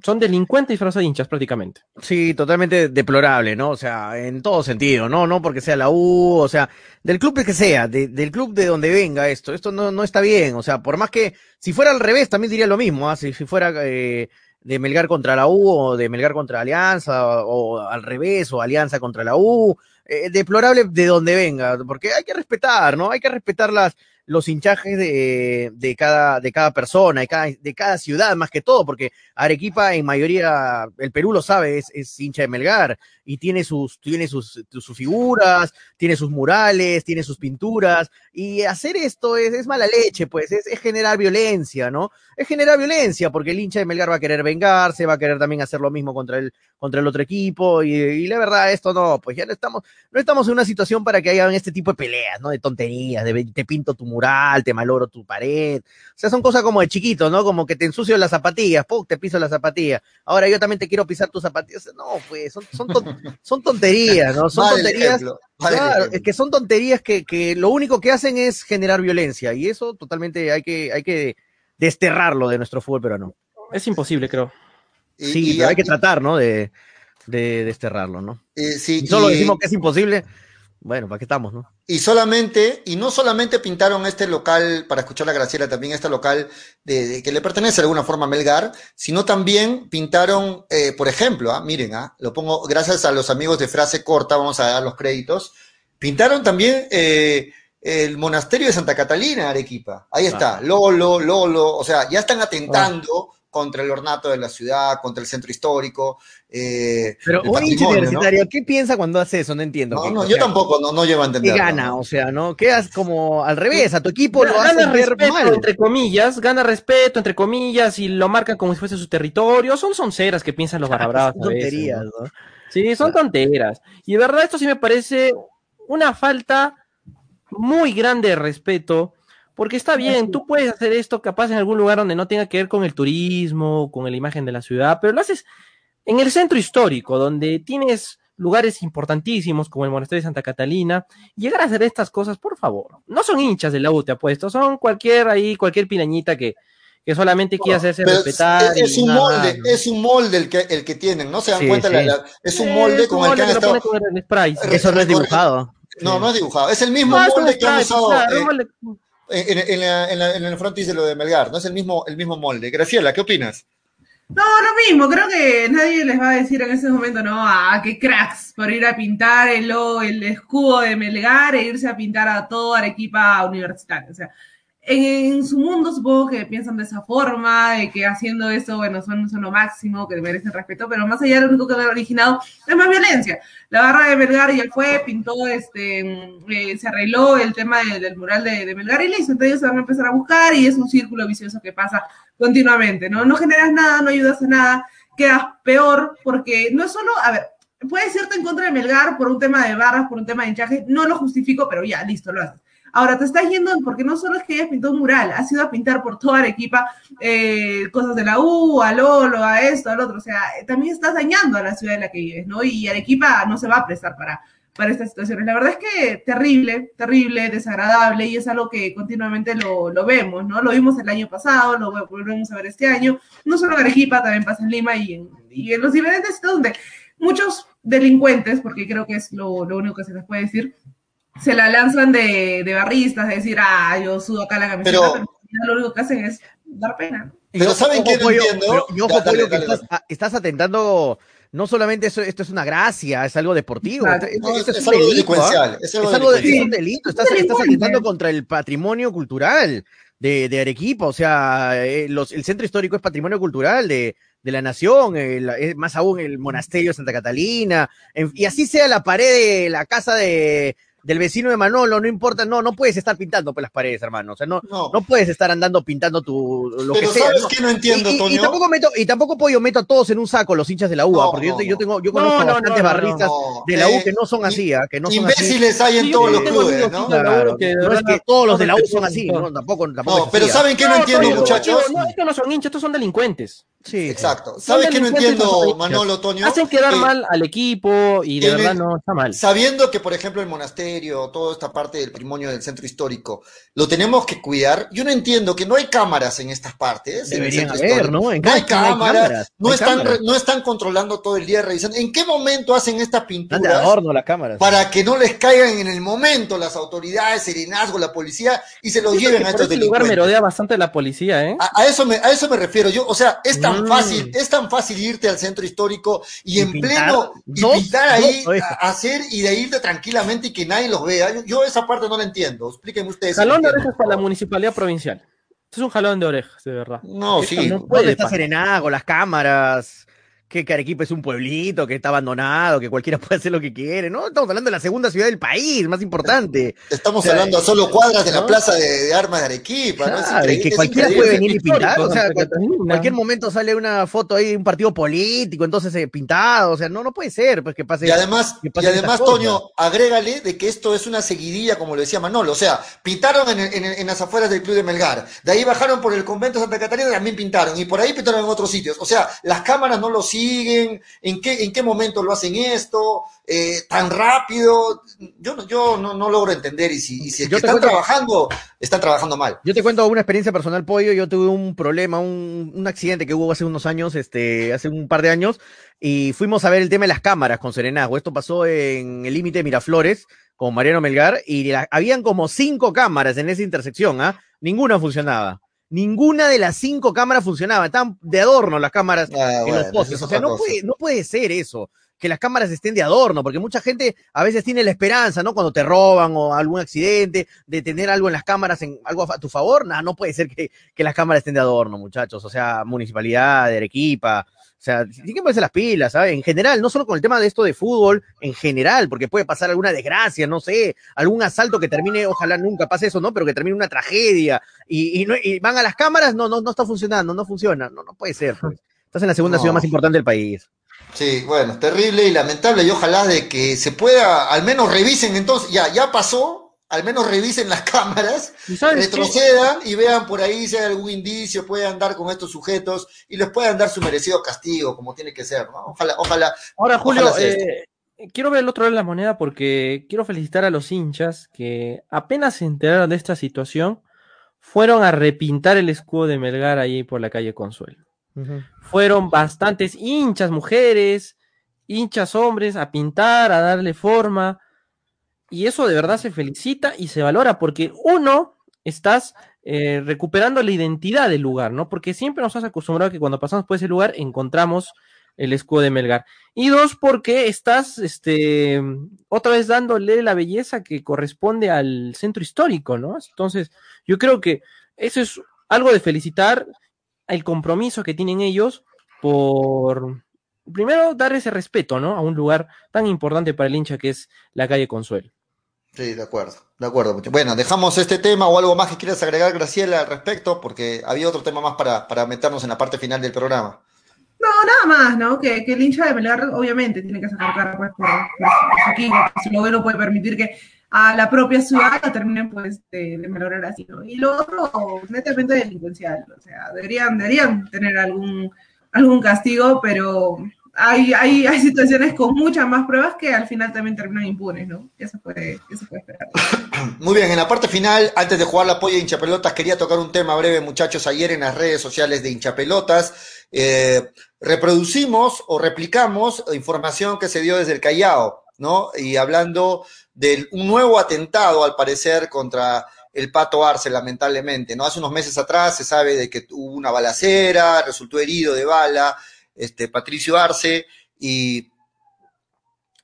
Son delincuentes disfrazados de hinchas prácticamente.
Sí, totalmente deplorable, ¿no? O sea, en todo sentido, ¿no? No porque sea la U, o sea, del club que sea, del club de donde venga esto, esto no, no está bien, o sea, por más que, si fuera al revés, también diría lo mismo, ¿ah? si, si, fuera eh, de Melgar contra la U, o de Melgar contra Alianza, o, al revés, o Alianza contra la U, eh, deplorable de donde venga, porque hay que respetar, ¿no? Hay que respetar las, los hinchajes de, de, cada, de cada persona, de cada, ciudad, más que todo, porque Arequipa en mayoría, el Perú lo sabe, es, es hincha de Melgar y tiene sus, tiene sus, sus figuras, tiene sus murales, tiene sus pinturas, y hacer esto es, es mala leche, pues, es, es, generar violencia, ¿no? Es generar violencia, porque el hincha de Melgar va a querer vengarse, va a querer también hacer lo mismo contra el, contra el otro equipo, y, y la verdad, esto no, pues ya no estamos, no estamos en una situación para que hagan este tipo de peleas, ¿no? De tonterías, de te pinto tu mural, te maloro tu pared. O sea, son cosas como de chiquito, ¿no? Como que te ensucio las zapatillas, ¡pum! te piso las zapatillas. Ahora yo también te quiero pisar tus zapatillas. No, pues, son, son, [LAUGHS] son tonterías, ¿no? Son tonterías. claro, es que son tonterías que, que lo único que hacen es generar violencia. Y eso totalmente hay que, hay que desterrarlo de nuestro fútbol peruano.
Es imposible, creo.
Sí, y, pero hay que tratar, ¿no? De, de desterrarlo, ¿no? Eh, sí, solo decimos que es imposible, bueno, ¿para qué estamos, no?
Y solamente, y no solamente pintaron este local, para escuchar la Graciela, también este local de, que le pertenece de alguna forma a Melgar, sino también pintaron, eh, por ejemplo, ah, miren, ah, lo pongo, gracias a los amigos de Frase Corta, vamos a dar los créditos, pintaron también eh, el monasterio de Santa Catalina, Arequipa. Ahí está, Lolo, Lolo, o sea, ya están atentando contra el ornato de la ciudad, contra el centro histórico. Eh,
Pero un hincha universitario, ¿qué piensa cuando hace eso? No entiendo.
No, no, yo tampoco, no, no llevo a entender.
¿Qué gana? O sea, ¿no? Quedas como al revés, a tu equipo lo hace
respeto, entre comillas, gana respeto, entre comillas, y lo marcan como si fuese su territorio. Son sonceras que piensan los barra Son tonterías, ¿no? Sí, son tonteras. Y de verdad esto sí me parece una falta muy grande de respeto porque está bien, tú puedes hacer esto capaz en algún lugar donde no tenga que ver con el turismo, con la imagen de la ciudad, pero lo haces en el centro histórico, donde tienes lugares importantísimos como el monasterio de Santa Catalina, llegar a hacer estas cosas, por favor. No son hinchas de la U, te apuesto, son cualquier ahí, cualquier pirañita que, que solamente quiere hacerse respetar.
Es, un molde, es un molde el que, el que tienen, ¿no se dan cuenta? es un molde con el que han estado.
Eso no es dibujado.
No, no es dibujado, es el mismo molde que han usado. Eh, en, el frontis de lo de Melgar, ¿no? Es el mismo, el mismo molde. Graciela, ¿qué opinas?
No, lo mismo, creo que nadie les va a decir en ese momento, no, a qué cracks por ir a pintar el, el escudo de Melgar e irse a pintar a toda Arequipa universitaria. O sea, en, su mundo supongo que piensan de esa forma, de que haciendo eso, bueno, son, son lo máximo, que merecen respeto, pero más allá lo único que ha originado es más violencia. La barra de Melgar ya fue, pintó, este, eh, se arregló el tema del mural de, de, Melgar y listo, entonces se van a empezar a buscar y es un círculo vicioso que pasa continuamente, ¿no? No generas nada, no ayudas a nada, quedas peor porque no es solo, a ver, puedes irte en contra de Melgar por un tema de barras, por un tema de hinchaje, no lo justifico, pero ya, listo, lo haces Ahora te estás yendo, porque no solo es que hayas pintado un mural, has ido a pintar por toda Arequipa eh, cosas de la U, a Lolo, a esto, al otro. O sea, también estás dañando a la ciudad en la que vives, ¿no? Y Arequipa no se va a prestar para, para estas situaciones. La verdad es que terrible, terrible, desagradable, y es algo que continuamente lo, lo vemos, ¿no? Lo vimos el año pasado, lo volvemos a ver este año. No solo en Arequipa, también pasa en Lima y en, y en los diferentes sitios donde muchos delincuentes, porque creo que es lo, lo único que se les puede decir, se la lanzan de, de barristas, de decir, ah, yo sudo acá la camiseta, pero, lo único que hacen es dar pena.
Pero ¿saben qué no entiendo?
yo, dale, que estás, estás, atentando, no solamente eso, esto es una gracia, es algo deportivo. Esto, es, es, algo delito, ¿ah? es, algo, es algo de, un delito. Estás, estás atentando contra el patrimonio cultural de, de Arequipa. O sea, eh, los, el centro histórico es patrimonio cultural de, de la nación, el, más aún el monasterio de Santa Catalina, en, y así sea la pared de la casa de del vecino de Manolo, no importa, no, no puedes estar pintando por las paredes, hermano. O sea, no, no. puedes estar andando pintando tu lo que sea.
¿sabes que no entiendo, y,
y, tampoco meto, y tampoco pollo meto a todos en un saco los hinchas de la UA, porque yo, yo, tengo, yo conozco bastantes barristas de la U que no son así, ¿ah? que no son
Imbéciles hay en todos los clubes, ¿no?
Claro, no es que todos los de la U son así, no, tampoco, tampoco.
No, pero ¿saben qué no entiendo, muchachos?
No, estos no son hinchas, estos son delincuentes.
Sí, exacto. ¿Sabes qué no entiendo, Manolo, Toño?
Hacen quedar mal al equipo y de verdad no está mal.
Sabiendo que, por ejemplo, el monasterio, toda esta parte del patrimonio del centro histórico, lo tenemos que cuidar. Yo no entiendo que no hay cámaras en estas partes.
Deberían haber, ¿no?
no hay cámaras, no, están, no están controlando todo el día revisando. ¿En qué momento hacen estas pinturas?
las cámaras.
Para que no les caigan en el momento las autoridades, serenazgo, la policía y se los lleven a estos
delincuentes. lugar merodea bastante la policía, ¿eh?
A, eso me, a eso me refiero yo. O sea, esta tan fácil, es tan fácil irte al centro histórico y, en pleno y pintar ahí, hacer y de irte tranquilamente y que nadie los vea. Yo, esa parte no la entiendo. Explíquenme ustedes.
Jalón de orejas para la municipalidad provincial. es un jalón de orejas, de verdad.
No, sí.
No puede estar Serenago, las cámaras que Arequipa es un pueblito, que está abandonado, que cualquiera [LAUGHS] puede hacer lo que quiere, ¿no? Estamos hablando de la segunda ciudad del país, más importante.
Estamos hablando a solo cuadras de la plaza de, armas de Arequipa,
¿no? que cualquiera puede venir y pintar, o sea, en cualquier momento sale una foto ahí de un partido político, entonces eh, pintado, o sea, no, no puede ser, pues que pase.
Y además, y además Toño, agrégale de que esto es una seguidilla, como lo decía Manolo, o sea, pintaron en, en, las afueras del Club de Melgar, de ahí bajaron por el convento de Santa Catarina y también pintaron, y por ahí pintaron en otros sitios, o sea, las cámaras no lo siguen siguen? ¿En qué, en qué momento lo hacen esto? Eh, ¿Tan rápido? Yo, yo no, no logro entender y si, si están trabajando, están trabajando mal.
Yo te cuento una experiencia personal, Pollo. Yo tuve un problema, un, un accidente que hubo hace unos años, este, hace un par de años, y fuimos a ver el tema de las cámaras con Serenazgo. Esto pasó en el límite de Miraflores con Mariano Melgar y habían como cinco cámaras en esa intersección, ¿ah? Ninguna funcionaba ninguna de las cinco cámaras funcionaba, estaban de adorno las cámaras ah, en los postes. O sea, no puede, no puede ser eso, que las cámaras estén de adorno, porque mucha gente a veces tiene la esperanza, ¿no? Cuando te roban o algún accidente, de tener algo en las cámaras, en algo a tu favor, nada, no puede ser que, que las cámaras estén de adorno, muchachos. O sea, municipalidad Arequipa, o sea, tiene que ponerse las pilas, ¿sabes? En general, no solo con el tema de esto de fútbol, en general, porque puede pasar alguna desgracia, no sé, algún asalto que termine, ojalá nunca pase eso, ¿no? Pero que termine una tragedia y, van a las cámaras, no, no, no está funcionando, no funciona, no, no puede ser. Pues. Estás en la segunda ciudad más importante del país.
Sí, bueno, terrible y lamentable y ojalá de que se pueda, al menos revisen entonces, ya, ya pasó, al menos revisen las [LAUGHS] cámaras, retrocedan y vean por ahí si hay algún indicio, puedan dar con estos sujetos y les puedan dar su merecido castigo, como tiene que ser, ¿no? Ojalá, ojalá.
Ahora, Julio, eh, quiero ver el otro lado de la moneda porque quiero felicitar a los hinchas que apenas se enteraron de esta situación, fueron a repintar el escudo de Melgar ahí por la calle Consuelo. Fueron bastantes hinchas, mujeres, hinchas hombres, a pintar, a darle forma y eso de verdad se felicita y se valora porque uno, estás eh, recuperando la identidad del lugar, ¿no? Porque siempre nos has acostumbrado que cuando pasamos por ese lugar encontramos el escudo de Melgar. Y dos, porque estás este, otra vez dándole la belleza que corresponde al centro histórico, ¿no? Entonces, yo creo que eso es algo de felicitar el compromiso que tienen ellos por, primero, dar ese respeto, ¿no? A un lugar tan importante para el hincha que es la calle Consuelo.
Sí, de acuerdo, de acuerdo. Bueno, dejamos este tema o algo más que quieras agregar, Graciela, al respecto, porque había otro tema más para, para meternos en la parte final del programa.
No, nada más, ¿no? Que, el hincha de Melgar obviamente tiene que sacar cara pues, por, equipos, si luego no puede permitir que a la propia ciudad la terminen pues de, de así, ¿no? Y lo otro, netamente delincuencial, o sea, deberían, deberían tener algún, algún castigo, pero hay, hay, situaciones con muchas más pruebas que al final también terminan impunes, ¿no? Eso puede, eso puede esperar. [COUGHS]
Muy bien, en la parte final, antes de jugar la polla de hinchapelotas, quería tocar un tema breve, muchachos. Ayer en las redes sociales de hinchapelotas eh, reproducimos o replicamos información que se dio desde el Callao, ¿no? Y hablando de un nuevo atentado, al parecer, contra el Pato Arce, lamentablemente, ¿no? Hace unos meses atrás se sabe de que hubo una balacera, resultó herido de bala este, Patricio Arce, y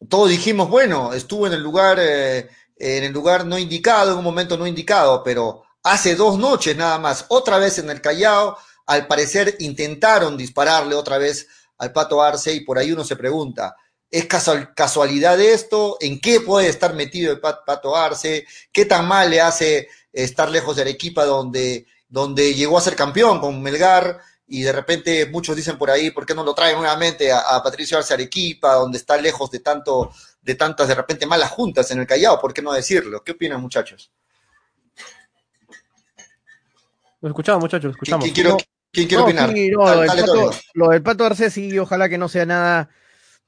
todos dijimos, bueno, estuvo en el lugar, eh, en el lugar no indicado, en un momento no indicado, pero hace dos noches nada más, otra vez en el Callao, al parecer intentaron dispararle otra vez al Pato Arce y por ahí uno se pregunta, ¿es casualidad esto? ¿En qué puede estar metido el Pato Arce? ¿Qué tan mal le hace estar lejos de Arequipa donde, donde llegó a ser campeón con Melgar? Y de repente muchos dicen por ahí, ¿por qué no lo traen nuevamente a, Patricio Arce Arequipa, donde está lejos de tanto, de tantas de repente malas juntas en el Callao? ¿Por qué no decirlo? ¿Qué opinan, muchachos?
Lo escuchamos, muchachos, escuchamos.
¿Quién, quiere, opinar?
lo, del Pato, Arce sí, ojalá que no sea nada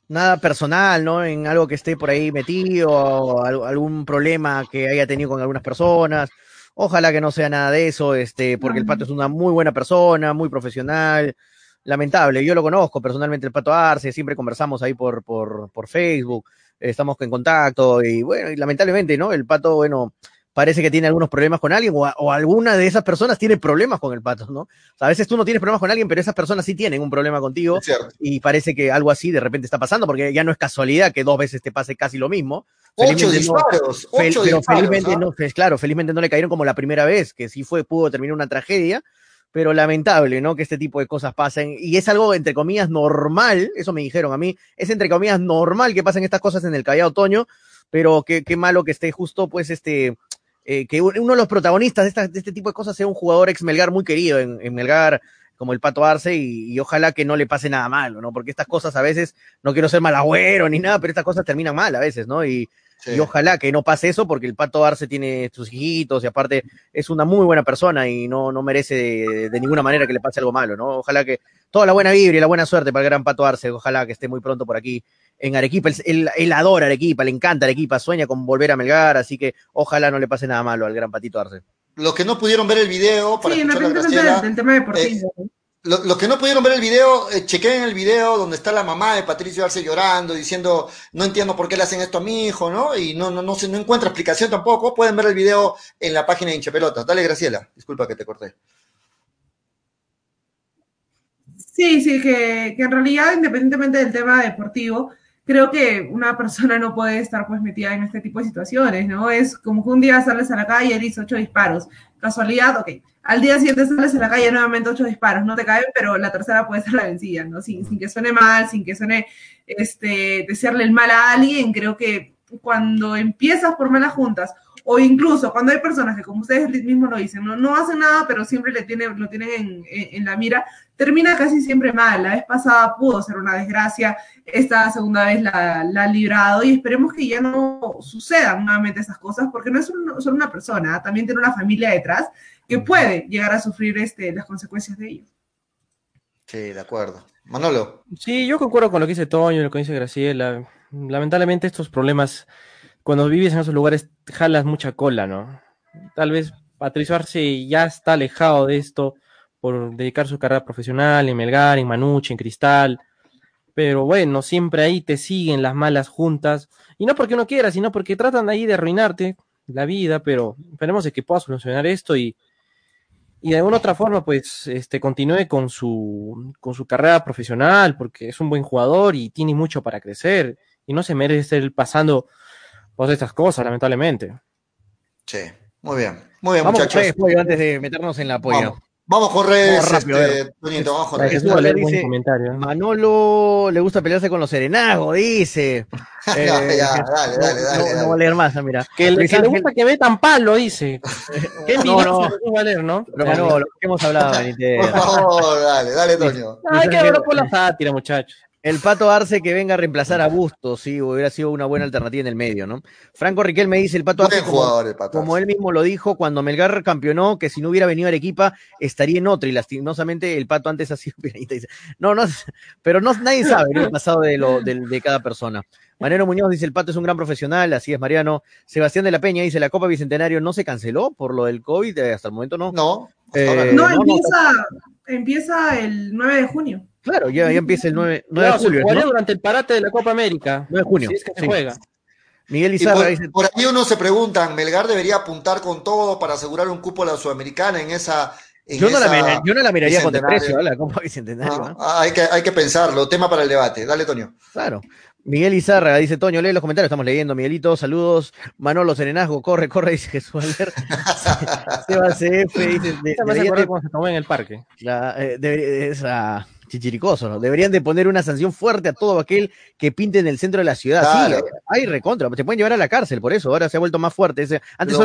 nada personal, ¿no? En algo que esté por ahí metido, o algún problema que haya tenido con algunas personas. Ojalá que no sea nada de eso, este, porque el Pato es una muy buena persona, muy profesional. Lamentable, yo lo conozco personalmente, el Pato Arce, siempre conversamos ahí por, por, por Facebook, estamos en contacto y bueno, y lamentablemente, ¿no? El Pato, bueno, parece que tiene algunos problemas con alguien o, alguna de esas personas tiene problemas con el pato, ¿no? a veces tú no tienes problemas con alguien, pero esas personas sí tienen un problema contigo y parece que algo así de repente está pasando porque ya no es casualidad que dos veces te pase casi lo mismo.
Ocho disparos, ocho
pero felizmente ¿no? claro, felizmente no le cayeron como la primera vez, que sí fue, pudo terminar una tragedia, pero lamentable, ¿no? Que este tipo de cosas pasen. Y es algo, entre comillas, normal, eso me dijeron a mí, es entre comillas normal que pasen estas cosas en el Callao Otoño, pero qué, qué malo que esté justo, pues, este, eh, que uno de los protagonistas de, este tipo de cosas sea un jugador ex Melgar muy querido en, Melgar, como el Pato Arce, y, ojalá que no le pase nada malo, ¿no? Porque estas cosas a veces, no quiero ser malagüero ni nada, pero estas cosas terminan mal a veces, ¿no? Y, y ojalá que no pase eso, porque el Pato Arce tiene sus hijitos y aparte es una muy buena persona y no, no merece de, ninguna manera que le pase algo malo, ¿no? Ojalá que toda la buena vibra y la buena suerte para el gran Pato Arce, ojalá que esté muy pronto por aquí en Arequipa. Él, él, adora Arequipa, le encanta Arequipa, sueña con volver a Melgar, así que ojalá no le pase nada malo al gran Patito Arce.
Los que no pudieron ver el video, para
sí, deportivo.
Eh, los que no pudieron ver el video, eh, chequen el video donde está la mamá de Patricio Arce llorando, diciendo, no entiendo por qué le hacen esto a mi hijo, ¿no? Y no, no, no, se, no encuentra explicación tampoco. Pueden ver el video en la página de Hinchapelotas. Dale, Graciela. Disculpa que te corté.
Sí, sí, que, que en realidad, independientemente del tema deportivo, creo que una persona no puede estar pues metida en este tipo de situaciones, ¿no? Es como que un día sales a la calle y dices ocho disparos. Casualidad, ok. Al día siguiente sales a la calle nuevamente ocho disparos, no te caen, pero la tercera puede ser la vencida, ¿no? Sin, sin que suene mal, sin que suene este, desearle el mal a alguien, creo que cuando empiezas por malas juntas o incluso cuando hay personas que, como ustedes mismos lo dicen, no, no hacen nada, pero siempre le tiene, lo tienen en, en, la mira, termina casi siempre mal. La vez pasada pudo ser una desgracia, esta segunda vez la, la ha librado y esperemos que ya no sucedan nuevamente esas cosas, porque no es solo una persona, también tiene una familia detrás que puede llegar a sufrir este, las consecuencias de ello.
Sí, de acuerdo. Manolo.
Sí, yo concuerdo con lo que dice Toño, lo que dice Graciela. Lamentablemente estos problemas cuando vives en esos lugares jalas mucha cola, ¿no? Tal vez Patricio Arce ya está alejado de esto por dedicar su carrera profesional en Melgar, en Manuche, en Cristal, pero bueno, siempre ahí te siguen las malas juntas, y no porque uno quiera, sino porque tratan ahí de arruinarte la vida, pero esperemos de que pueda solucionar esto y, y de alguna otra forma, pues, este, continúe con su, con su carrera profesional, porque es un buen jugador y tiene mucho para crecer, y no se merece estar pasando de estas cosas, lamentablemente.
Sí, muy bien. Muy bien,
Vamos
muchachos.
Con antes de meternos en la apoyo.
Vamos. con redes, este, vamos con redes.
Dice, Manolo le gusta pelearse con los serenagos, dice. [LAUGHS]
eh, ya, dale, dale, dale,
no, voy a leer más, mira. Que, le, que le gusta que metan palo, dice. [LAUGHS] [LAUGHS] Qué no, no. no va a leer, ¿no?
Pero no, lo que hemos hablado,
Por favor, dale, dale, Toño.
Hay que hablar por la sátira, muchachos.
El Pato Arce que venga a reemplazar a Bustos, sí, hubiera sido una buena alternativa en el medio, ¿no? Franco Riquel me dice, el Pato Arce, como, él mismo lo dijo, cuando Melgar campeonó, que si no hubiera venido a Arequipa, estaría en otra, y lastimosamente el Pato antes ha sido [LAUGHS] Dice, no, no, pero no, nadie sabe el pasado de, lo, de, cada persona. Mariano Muñoz dice, el Pato es un gran profesional, así es Mariano. Sebastián de la Peña dice, la Copa Bicentenario no se canceló por lo del COVID, eh, hasta el momento no.
No,
eh, no, empieza, empieza el 9 de junio.
Claro, ya, empieza el 9, de julio.
¿no? durante el parate de la Copa América.
9 de junio.
Si es que se juega.
Miguel Izarra dice. Por ahí uno se pregunta, ¿Melgar debería apuntar con todo para asegurar un cupo a la Sudamericana en esa.
yo, no la, yo, no la, miraría con desprecio, ¿eh? la Copa Bicentenario.
Ah, hay, que, hay que pensarlo, tema para el debate. Dale, Toño.
Claro. Miguel Izarra dice, Toño, lee los comentarios, estamos leyendo. Miguelito, saludos. Manolo Serenazgo, corre, corre, dice Jesús Alder. [LAUGHS] Seba CF dice...
De, de, cómo se tomó en el parque.
La, eh, de, esa chichiricoso, ¿no? Deberían de poner una sanción fuerte a todo aquel que pinte en el centro de la ciudad. Sí, hay recontra, te pueden llevar a la cárcel por eso, ahora se ha vuelto más fuerte. Antes,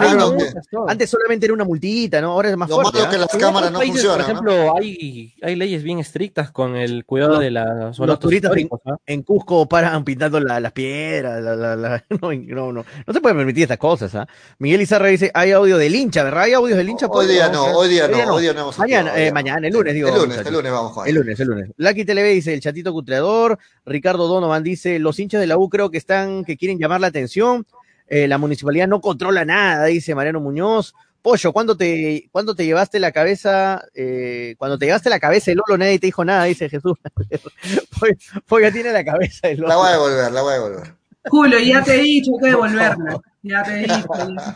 antes solamente era una multita, ¿no? Ahora es más fuerte.
Lo que ¿ah? las cámaras no funcionan.
Por ejemplo, hay, hay leyes bien estrictas con el cuidado de las
Los turistas ¿ah? en, Cusco paran pintando las piedras, [LAUGHS] no, no, no, no se puede permitir estas cosas, ¿ah? Miguel Izarra dice, hay audio del hincha, ¿verdad? ¿Hay audios del hincha?
Hoy día no, hoy día no, hoy día no.
Mañana, eh, mañana, el lunes, digo.
El lunes, el lunes vamos
a El lunes, el lunes. Lucky TV dice el chatito cutreador. Ricardo Donovan dice, los hinchas de la U creo que están, que quieren llamar la atención. Eh, la municipalidad no controla nada, dice Mariano Muñoz. Pollo, ¿cuándo te, cuando te llevaste la cabeza, eh, cuando te llevaste la cabeza el Lolo, nadie te dijo nada, dice Jesús. [LAUGHS] Pollo tiene la cabeza el
Lolo. La voy a devolver, la voy a devolver.
Julio, ya te he dicho que devolverla. [LAUGHS] Ya te dije,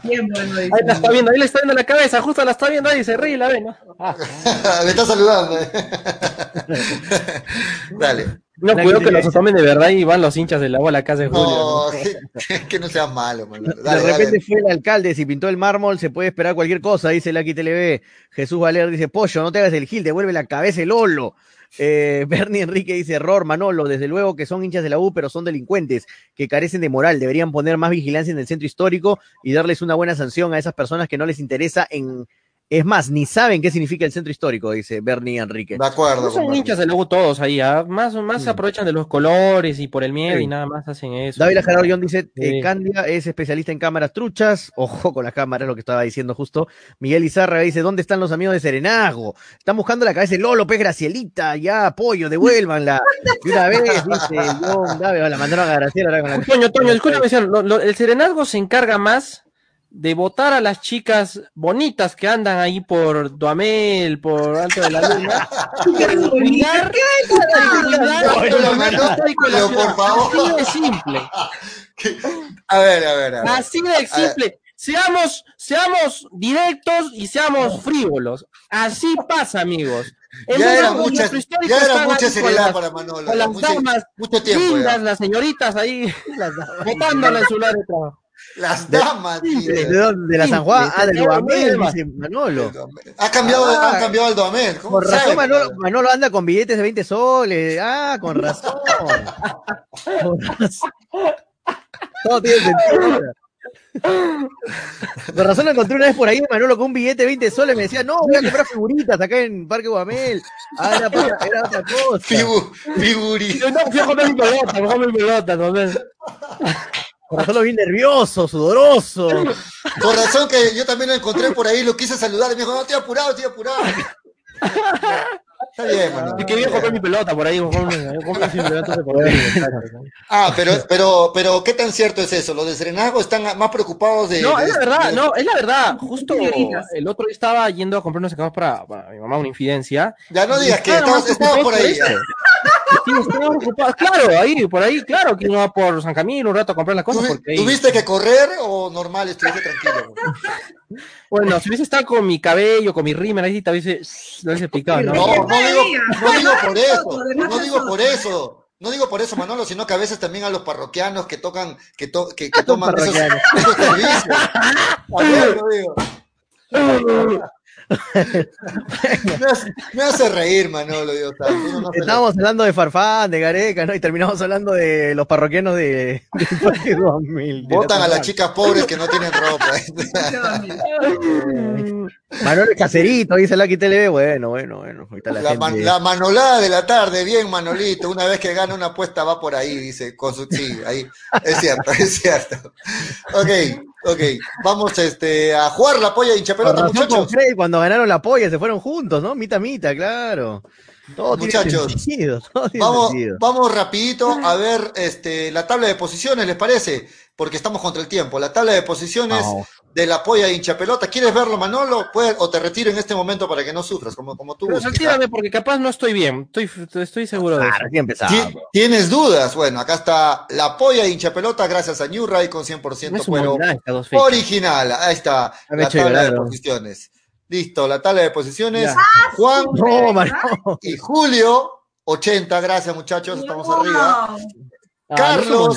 tiempo
Ahí la está viendo, ahí le está viendo la cabeza, justo la está viendo ahí, se ríe y la ve, ¿no? [LAUGHS]
Me está saludando. eh. [LAUGHS] Dale.
No, cuidado que los tomen de verdad y van los hinchas del agua a la casa de Julio.
No,
¿no?
que, [LAUGHS] que no seas malo, Manolo.
de
Dale,
repente
dale.
fue el alcalde, si pintó el mármol, se puede esperar cualquier cosa, dice Lucky TLB. Jesús Valer dice, pollo, no te hagas el gil, devuelve la cabeza el Olo. Eh, [LAUGHS] Bernie Enrique dice, error, Manolo, desde luego que son hinchas de la U, pero son delincuentes que carecen de moral, deberían poner más vigilancia en el centro histórico y darles una buena sanción a esas personas que no les interesa en... Es más, ni saben qué significa el centro histórico, dice Bernie Enrique.
De acuerdo.
No son hinchas de U todos ahí, ¿ah? más, más
Mm.
se aprovechan de los colores y por el miedo
Sí.
y nada más hacen eso.
David John dice, eh,
Sí.
Candia es especialista en cámaras truchas, ojo con las cámaras, lo que estaba diciendo justo. Miguel Izarra dice, ¿dónde están los amigos de Serenazgo? Están buscando la cabeza de Lolo, Pez Gracielita, ya, apoyo, devuélvanla. De una vez, dice John David, la mandaron a Graciela.
Toño, Toño, [LAUGHS] lo- el serenazgo se encarga más de votar a las chicas bonitas que andan ahí por Duamel, por Alto de la Luna, [LAUGHS] cuidar,
por favor.
Así de simple, [LAUGHS]
A ver, a ver, a ver.
así de simple. Seamos, seamos directos y seamos frívolos. Así pasa, amigos. En
Ya era mucha, ya era mucha seriedad
las-
para Manolo.
con las
mucha-
damas
mucho tiempo.
lindas,
ya.
las señoritas ahí, votándola en su lugar de trabajo.
Las damas, tío.
¿De, dónde? ¿De la San Juan? Ah, del
simple.
dice Manolo.
Ha cambiado,
Ah.
han cambiado el Duamel. ¿Cómo
Con razón
sabe?
Manolo, Manolo anda con billetes de 20 soles. Ah, con razón. [LAUGHS] Con razón. Todo tiene sentido. Con razón lo encontré una vez por ahí, Manolo, con un billete de 20 soles. Me decía, no, voy a comprar figuritas acá en Parque Guamel. Ah, era, para- era otra cosa.
Figu, figuri.
Yo no, fui a comer mi pelota, fui a comer mi pelota,
Con razón lo vi nervioso, sudoroso. [LAUGHS]
Con razón que yo también lo encontré por ahí, lo quise saludar y me dijo, no, estoy apurado, estoy apurado. Está bien, Manolo.
Y que voy a comprar mi pelota por ahí, [LAUGHS] por.
Ah, pero, pero, pero, ¿qué tan cierto es eso? Los de Serenazgo están más preocupados de.
No,
de-
es la verdad,
de-
no, es la verdad. Justo el otro día estaba yendo a comprar unos para, para mi mamá, una infidencia.
Ya no digas que
Estaba
estabas, por ahí. [LAUGHS]
Sí. Claro, ahí, por ahí, claro, que uno va por San Camilo un rato a comprar las cosas.
¿Tuvi-
Porque ahí-
¿Tuviste que correr o normal estuviste tranquilo?
Bueno, si hubiese estado con mi cabello, con mi rímel, ahí te hubiese, lo hubiese picado, ¿no?
No, no digo, no digo por eso, no digo por eso. No digo por eso, Manolo, sino que a veces también a los parroquianos que tocan, que, to- que, que toman esos,
parroquianos.
esos servicios. [LAUGHS] A ver, lo digo. [LAUGHS] Me hace, me hace reír, Manolo, Dios no la-
Estábamos hablando de Farfán, de Gareca, ¿no? Y terminamos hablando de los parroquianos de, de [LAUGHS] Parque 2000. de
Votan
la
a las chicas pobres que no tienen ropa. [LAUGHS]
Manuel Caserito, dice Lucky TLB. Bueno, bueno, bueno. Ahorita la,
La, man-
gente...
la manolada de la tarde, bien Manolito, una vez que gana una apuesta va por ahí, dice, con su, sí, ahí, es cierto, es cierto. Ok, ok, vamos este, a jugar la polla de hincha
Con
pelota,
razón con
muchachos.
Freddy, cuando ganaron la polla se fueron juntos, ¿no? Mita, mita, claro. Todo
Muchachos,
tiene sentido. [LAUGHS] Todo tiene
Vamos,
sentido.
vamos rapidito a ver este, la tabla de posiciones, ¿les parece? Porque estamos contra el tiempo. La tabla de posiciones. De la polla de hincha pelota. ¿Quieres verlo, Manolo? O te retiro en este momento para que no sufras, como, como tú
Pero
¿ah?
retírame porque capaz no estoy bien. Estoy, estoy seguro de
Ah,
eso.
recién empezamos.
Ti- ¿Tienes dudas? Bueno, acá está la polla de hincha pelota gracias a New Ray con 100%
No es
cuero original. Ahí está
me
la tabla de posiciones. Listo, la tabla de posiciones.
Ya.
Juan
No,
y Julio, 80. Gracias, muchachos. Estamos arriba.
Ah,
Carlos.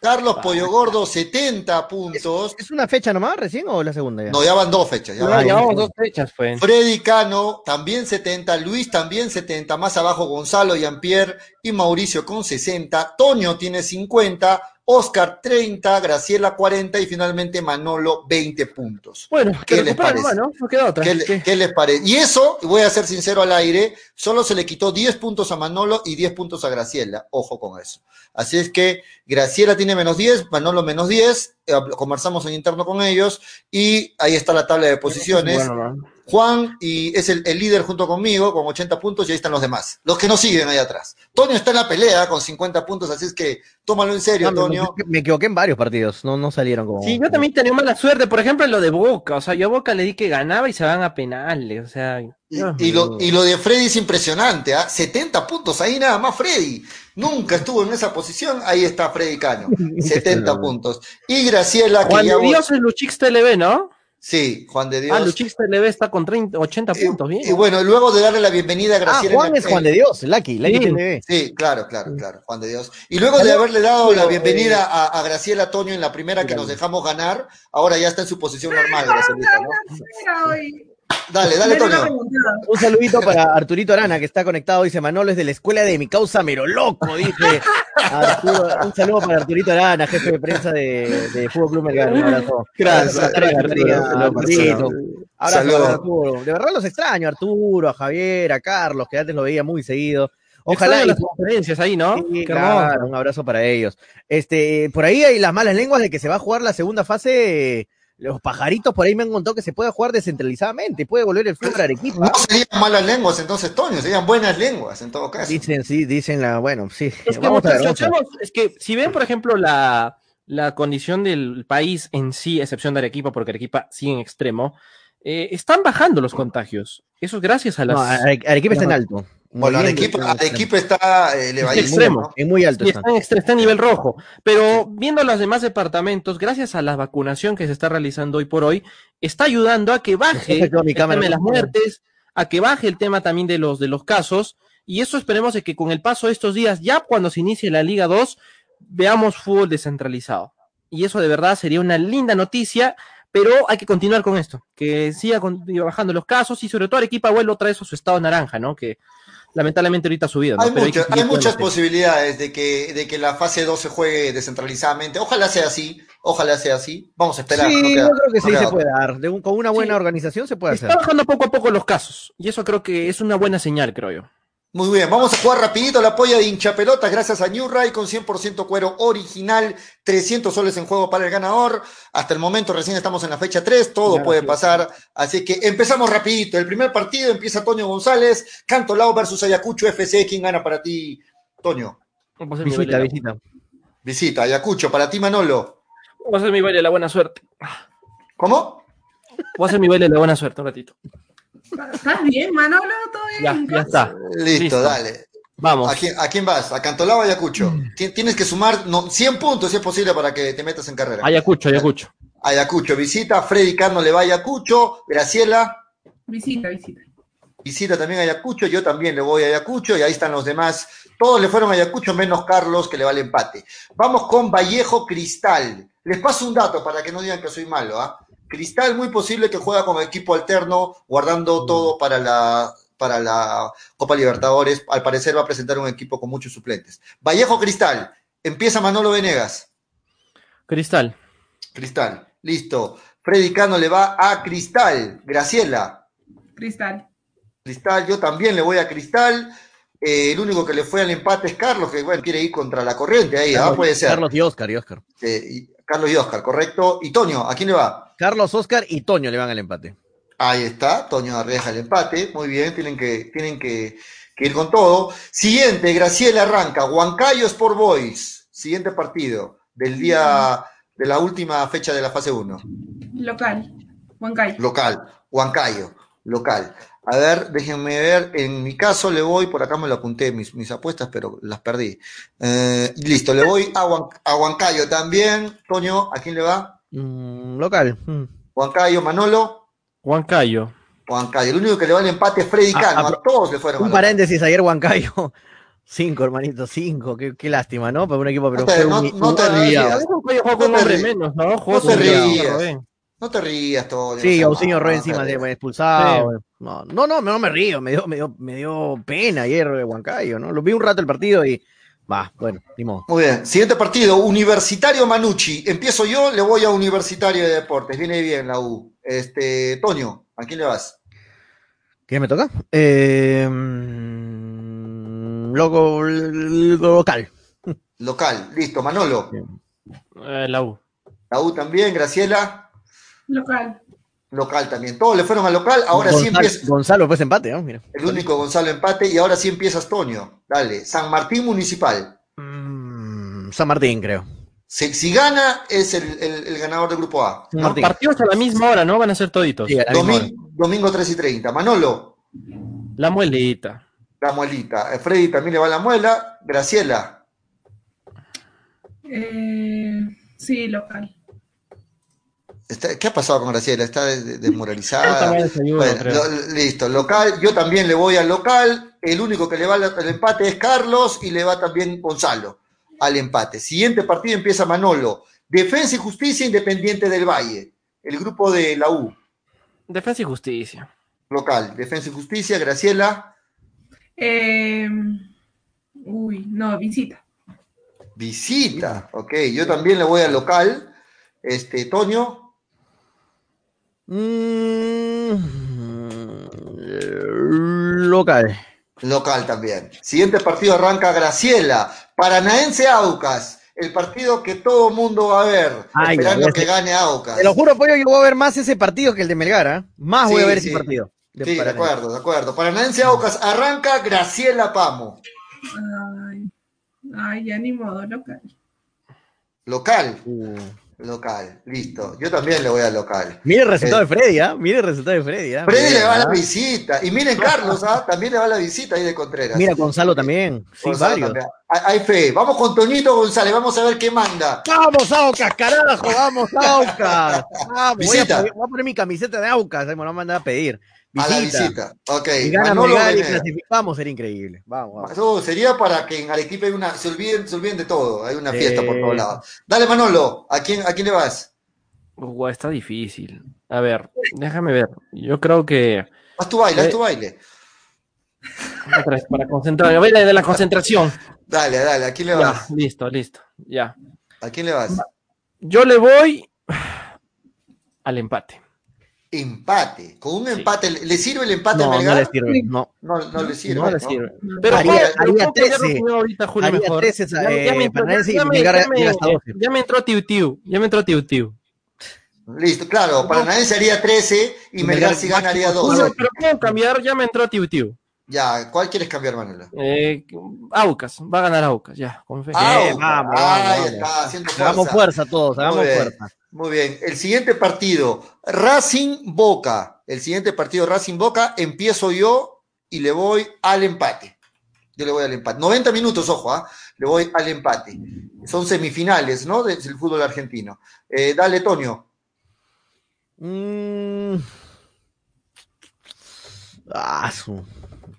Carlos Pollo Gordo, 70 puntos.
¿Es una fecha nomás recién o la segunda ya?
No, ya van dos fechas. ya
Ya
van dos.
llevamos dos fechas, pues.
Freddy Cano, también 70. Luis, también 70. Más abajo, Gonzalo, Jean-Pierre y Mauricio con 60. Toño tiene 50. Oscar 30. Graciela 40. Y finalmente Manolo 20 puntos.
Bueno,
¿Qué
que
les parece?
nomás, ¿no? Queda otra.
¿Qué, le-
¿Qué?
qué les parece? Y eso, y voy a ser sincero al aire, solo se le quitó 10 puntos a Manolo y 10 puntos a Graciela. Ojo con eso. Así es que Graciela tiene menos 10, Manolo menos 10. eh, conversamos en interno con ellos y ahí está la tabla de posiciones.
Bueno.
Juan y es el, el líder junto conmigo con 80 puntos y ahí están los demás, los que nos siguen ahí atrás. Toño está en la pelea con 50 puntos, así es que tómalo en serio, Toño.
Me, equivoqué en varios partidos, no, no salieron como.
Sí, yo también tenía mala suerte, por ejemplo, en lo de Boca. O sea, yo a Boca le di que ganaba y se van a penales. O sea.
Y, lo, y lo de Freddy es impresionante, ¿ah? 70 puntos, ahí nada más Freddy. Nunca estuvo en esa posición, ahí está Freddy Cano. 70 [LAUGHS] puntos. Y Graciela,
que Juan ya Dios es Luchix TLB, ¿no?
Sí, Juan de Dios.
Ah, Luchix TLB está con 30, 80 puntos, bien.
Y bueno, luego de darle la bienvenida a ah, Graciela.
Ah, Juan es Juan de Dios, Lucky, Lucky sí. TLB.
Sí, claro, claro, claro, Juan de Dios. Y luego de haberle dado la bienvenida a, a, Graciela Toño en la primera que nos dejamos ganar, ahora ya está en su posición normal, Graciela, ¿no? Dale, dale, Toño.
Un saludito para Arturito Arana, que está conectado. Dice Manolo es de la escuela de mi causa Mero Loco. Dice [LAUGHS] Arturo, un saludo para Arturito Arana, jefe de prensa de, de Fútbol Club Melgar. Un abrazo.
Gracias,
Arturito. Saludos. Arturo. De verdad los extraño, Arturo, a Javier, a Carlos, que antes lo veía muy seguido.
Ojalá las conferencias ahí, ¿no?
claro, un abrazo para ellos. Este, por ahí hay las malas lenguas de que se va a jugar la segunda fase los pajaritos por ahí me han contado que se puede jugar descentralizadamente, puede volver el fútbol a Arequipa.
No serían malas lenguas entonces, Toño, serían buenas lenguas en todo caso.
Dicen, sí, dicen la, bueno, sí.
Es que, vamos a ver, es que si ven, por ejemplo, la, la condición del país en sí, excepción de Arequipa, porque Arequipa sí en extremo, eh, están bajando los contagios. Eso es gracias a las... No,
Arequipa está en alto.
Bueno, Arequipa, Arequipa está elevadísimo.
extremo, es muy alto. está, está, en nivel rojo. Pero viendo los demás departamentos, gracias a la vacunación que se está realizando hoy por hoy, está ayudando a que baje [LAUGHS] el tema de las muertes, a que baje el tema también de los, de los casos. Y eso esperemos de que con el paso de estos días, ya cuando se inicie la Liga 2, veamos fútbol descentralizado. Y eso de verdad sería una linda noticia pero hay que continuar con esto, que siga bajando los casos y sobre todo Arequipa vuelve otra vez a su estado naranja, ¿no? Que lamentablemente ahorita ha subido.
Hay, hay, muchas posibilidades de que, de que la fase 2 se juegue descentralizadamente. Ojalá sea así, ojalá sea así. Vamos a esperar.
Sí, yo creo que sí se puede dar. con una buena organización se puede hacer.
Está bajando poco a poco los casos y eso creo que es una buena señal, creo yo.
Muy bien, vamos a jugar rapidito la polla de hincha pelota gracias a New Ray con 100% cuero original, 300 soles en juego para el ganador. Hasta el momento recién estamos en la fecha 3, todo puede pasar. Así que empezamos rapidito. El primer partido empieza Toño González, Canto Lao versus Ayacucho FC. ¿Quién gana para ti, Toño?
Visita, visita.
Visita, Ayacucho. Para ti, Manolo.
Voy a hacer mi baile de la buena suerte.
¿Cómo?
Voy a hacer mi baile de la buena suerte un ratito.
¿Estás bien, Manolo? ¿Todo
bien? Ya, ya está.
Listo, dale.
Vamos.
¿A quién, ¿A quién, vas? ¿A Cantolao o Ayacucho? Mm. Tienes que sumar no, 100 puntos si es posible para que te metas en carrera.
Ayacucho, Ayacucho.
Ayacucho, visita. Freddy Carno le va a Ayacucho. Graciela.
Visita, visita.
Visita también a Ayacucho. Yo también le voy a Ayacucho. Y ahí están los demás. Todos le fueron a Ayacucho, menos Carlos, que le va el empate. Vamos con Vallejo Cristal. Les paso un dato para que no digan que soy malo. ¿ah? Cristal muy posible que juega como equipo alterno, guardando mm. todo para la, para la Copa Libertadores. Al parecer va a presentar un equipo con muchos suplentes. Vallejo Cristal. Empieza Manolo Venegas.
Cristal.
Cristal. Listo. Freddy Cano le va a Cristal. Graciela.
Cristal.
Cristal, yo también le voy a Cristal. Eh, el único que le fue al empate es Carlos, que bueno, quiere ir contra la corriente ahí, ¿ah? puede ser.
Carlos y Oscar, y Oscar.
Eh, Carlos y Oscar, correcto. Y Toño, ¿a quién le va?
Carlos, Oscar y Toño le van al empate.
Ahí está, Toño arriesga el empate. Muy bien, tienen que, tienen que, ir con todo. Siguiente, Graciela arranca. Huancayo Sport Boys. Siguiente partido del día de la última fecha de la fase 1.
Local. Huancayo.
Local. Huancayo. Local. A ver, déjenme ver. En mi caso le voy, por acá me lo apunté mis, mis apuestas, pero las perdí. Eh, listo, le voy a, Huancayo también. Toño, ¿a quién le va?
Mm, local. Mm.
Huancayo, Manolo.
Huancayo.
Huancayo. El único que le va el empate es Freddy ah, Cano. A, todos le fueron.
Un paréntesis, ayer Huancayo. [LAUGHS] Cinco, hermanito, cinco. Qué, qué, lástima, ¿no? Para un equipo, pero no
te, no, no te rías.
No
te rías. No te rías, todo.
Sí, Ausinho Roy encima de expulsado. No, no, no, no me río, me dio, me dio, me dio pena ayer de Huancayo, ¿no? Lo vi un rato el partido y va, bueno, ni
Muy bien. Siguiente partido, Universitario Manucci. Empiezo yo, le voy a Universitario de Deportes. Viene bien la U. Este, Toño, ¿a quién le vas?
¿Quién me toca? Eh, loco, local.
Local, listo. Manolo.
Eh, la U.
La U también, Graciela.
Local.
Local también. Todos le fueron al local. Ahora
Gonzalo,
sí empieza.
Gonzalo pues empate, ¿no? Mira.
El único Gonzalo empate. Y ahora sí empieza Antonio. Dale. San Martín Municipal.
Mm, San Martín, creo.
Si, si gana, es el, el- el ganador del grupo A.
San
No,
Martín.
partidos a la misma hora, ¿no? Van a ser toditos.
Sí, a la misma hora.
Domingo, domingo 3 y 30. Manolo,
La muelita.
la muelita. Eh, Freddy también le va la muela. Graciela,
Eh, sí, local.
Está- ¿qué ha pasado con Graciela? ¿Está desmoralizada?
también desayuno,
Bueno,
creo.
lo- listo, local. Yo también le voy al local. El único que le va al al empate es Carlos y le va también Gonzalo al empate. Siguiente partido empieza Manolo. Defensa y Justicia Independiente del Valle. El grupo de la U.
Defensa y justicia.
Local. Defensa y Justicia. Graciela.
Eh, uy, no, visita.
Visita. Ok, yo también le voy al local. Este, Toño.
Mm, local.
Local también. Siguiente partido arranca Graciela. Paranaense Aucas. El partido que todo mundo va a ver.
Ay,
esperando que gane Aucas.
Te lo juro, pollo, yo voy a ver más ese partido que el de Melgar, ¿ah? Más voy a ver
sí.
ese partido. de
Sí, de acuerdo, de acuerdo. Paranaense Aucas arranca Graciela Pamo.
Ay, ay, ya ni modo, local.
Local.
Uh.
Local. Listo. Yo también le voy al local.
Mire el resultado
Eh.
de Freddy, ¿ah? Mire el resultado de Freddy, ¿ah?
Freddy le va a la visita. Y miren, Carlos, ¿ah? también le va a la visita ahí de Contreras.
Mira, Gonzalo también. Sí,
Gonzalo
varios.
también. Hay fe. Vamos con Toñito González. Vamos a ver qué manda.
¡Vamos, Aucas, carajo! ¡Vamos, Aucas! [LAUGHS] Vamos, voy a, voy a poner mi camiseta de Aucas, me lo van a mandar a pedir.
A la
Visita.
visita. Ok.
Y gana
Manolo
Melgar y clasificamos, sería increíble. Vamos, vamos.
Eso sería para que en Arequipa hay una, se olviden, se olviden de todo, hay una fiesta por todos lados. Dale Manolo, ¿a quién, a quién le vas?
Ua, está difícil. A ver, déjame ver. Yo creo que.
Haz tu baile, haz
Eh.
tu baile.
otra vez, para concentrar. A ver, de la concentración.
Dale, dale, ¿a quién le
Ya,
vas?
listo, listo. Ya.
¿A quién le vas?
Yo le voy al empate.
Empate. Con un
Sí.
empate, ¿le sirve el empate a
No, no
Melgar?
le sirve. No.
No, no le sirve.
No le
¿no?
sirve. Pero
Haría- haría
puedo cambiar
13.
de opinión ahorita, Julio,
Haría
mejor.
13,
Ya- ya me entró- ya me- ya me-
llega hasta 12.
Ya me entró Tiu Tiu. Ya me entró Tiu Tiu.
Listo, claro, Paranaense haría 13 y
Y
Melgar
Melgar
sí ganaría
máximo
12.
Julio, pero puedo cambiar. Ya me entró Tiu Tiu.
Ya, ¿cuál quieres cambiar, Manolo?
Eh, Aucas. Va a ganar Aucas. Ya, con fe.
Ah,
vamos,
ahí
vamos,
está, haciendo fuerza.
Hagamos fuerza todos, hagamos
Muy bien,
fuerza.
Muy bien. El siguiente partido, Racing Boca. El siguiente partido, Racing Boca, empiezo yo y le voy al empate. Yo le voy al empate. 90 minutos, ojo, ¿ah? le voy al empate. Son semifinales, ¿no? Del del fútbol argentino. Eh, dale, Tonio.
Mm. Ah, su-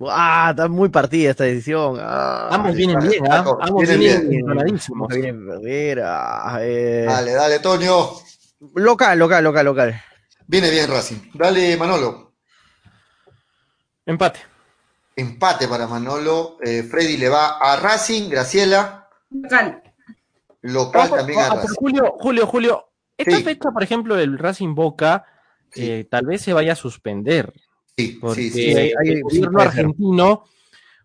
ah, está muy partida esta edición. Ah,
Ambos vienen bien, ¿ah? Ambos
vienen bien.
eh,
Dale, dale, Tonio.
Local, local, local, local.
Viene bien Racing. Dale, Manolo.
Empate.
Empate para Manolo. Eh, Freddy le va a Racing. Graciela.
Local.
Local también a Racing.
Julio, Julio, Julio. Esta
Sí.
fecha, por ejemplo, del Racing Boca,
Sí.
eh, tal vez se vaya a suspender.
Sí,
Porque
sí, sí.
hay- hay-
el
sí,
gobierno argentino,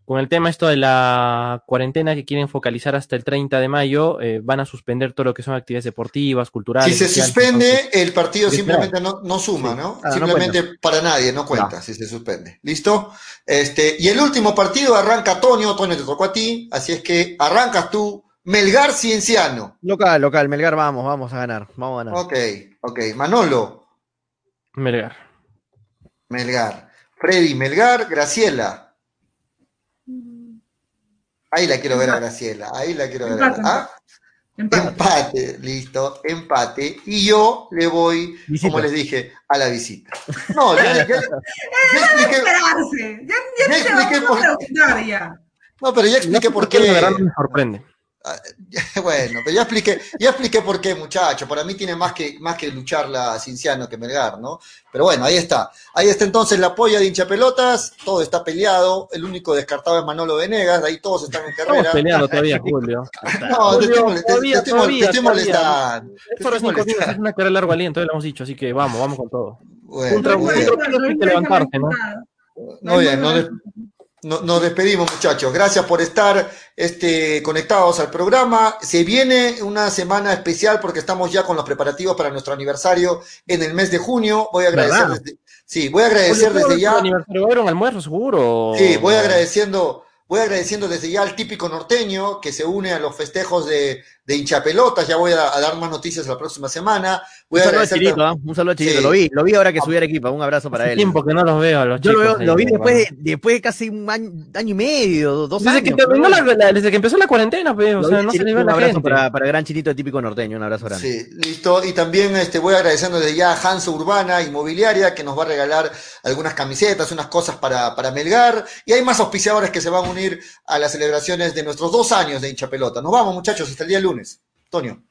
con el tema esto de la cuarentena que quieren focalizar hasta el 30 de mayo, eh, van a suspender todo lo que son actividades deportivas, culturales.
Si se
sociales,
suspende,
entonces-
el partido simplemente no, no suma,
Sí.
¿no?
Ah, no
simplemente para nadie, no cuenta si se suspende. ¿Listo? Este, y el último partido arranca Tonio, Tonio te tocó a ti, así es que arrancas tú, Melgar Cienciano.
Local, local, Melgar, vamos, vamos a ganar, vamos a ganar.
Ok, ok. Manolo,
Melgar.
Melgar. Freddy, Melgar, Graciela. Ahí la quiero ver a Graciela, ahí la quiero ver.
Empate,
¿Ah?
Empate.
Empate, listo, empate. Y yo le voy,
Visita.
como les dije, a la visita. No, ya, ya- ya expliqué. [LAUGHS]
Ya, ya,
expliqué por-
ya.
no, pero ya expliqué por qué.
me sorprende. [LAUGHS]
Bueno, pero ya expliqué, ya expliqué por qué, muchacho. Para mí tiene más que, más que luchar la Cinciano que Melgar, ¿no? Pero bueno, ahí está. Ahí está entonces la polla de hinchapelotas, todo está peleado. El único descartado es Manolo Venegas, ahí todos están en
Estamos
carrera.
peleando [LAUGHS] todavía, Julio.
No, te estoy,
Julio,
te-
todavía,
te
todavía,
estoy
todavía.
molestando.
Es una carrera largo aliento, ya lo hemos dicho, así que vamos, vamos con todo.
Bueno,
Contra
muy
un hay que levantarse, ¿no?
No, bien, no, des- nos despedimos, muchachos. Gracias por estar este, conectados al programa. Se viene una semana especial porque estamos ya con los preparativos para nuestro aniversario en el mes de junio. Voy a agradecer desde, sí, voy a agradecer desde ya.
Aniversario un almuerzo seguro.
Sí, voy agradeciendo Voy agradeciendo desde ya al típico norteño que se une a los festejos de, de hinchapelotas. Ya voy a, dar más noticias la próxima semana.
un, saludo a Chirito, ¿ah? un saludo a Chirito, lo vi, lo vi ahora que subí a Arequipa. Un abrazo para él.
tiempo que no los veo los
Yo
chicos.
lo, vi después de, después de casi un año, año y medio, dos
desde
años.
Que desde que empezó la cuarentena, pues, o sea, no se le ve
Un abrazo para, para el gran Chirito de típico norteño, un abrazo grande.
Sí, listo. Y también este, voy agradeciendo desde ya a Hanso Urbana Inmobiliaria que nos va a regalar algunas camisetas, unas cosas para, para Melgar. Y hay más auspiciadores que se van a unir a las celebraciones de nuestros dos años de hincha pelota. Nos vamos, muchachos, hasta el día lunes. Antonio.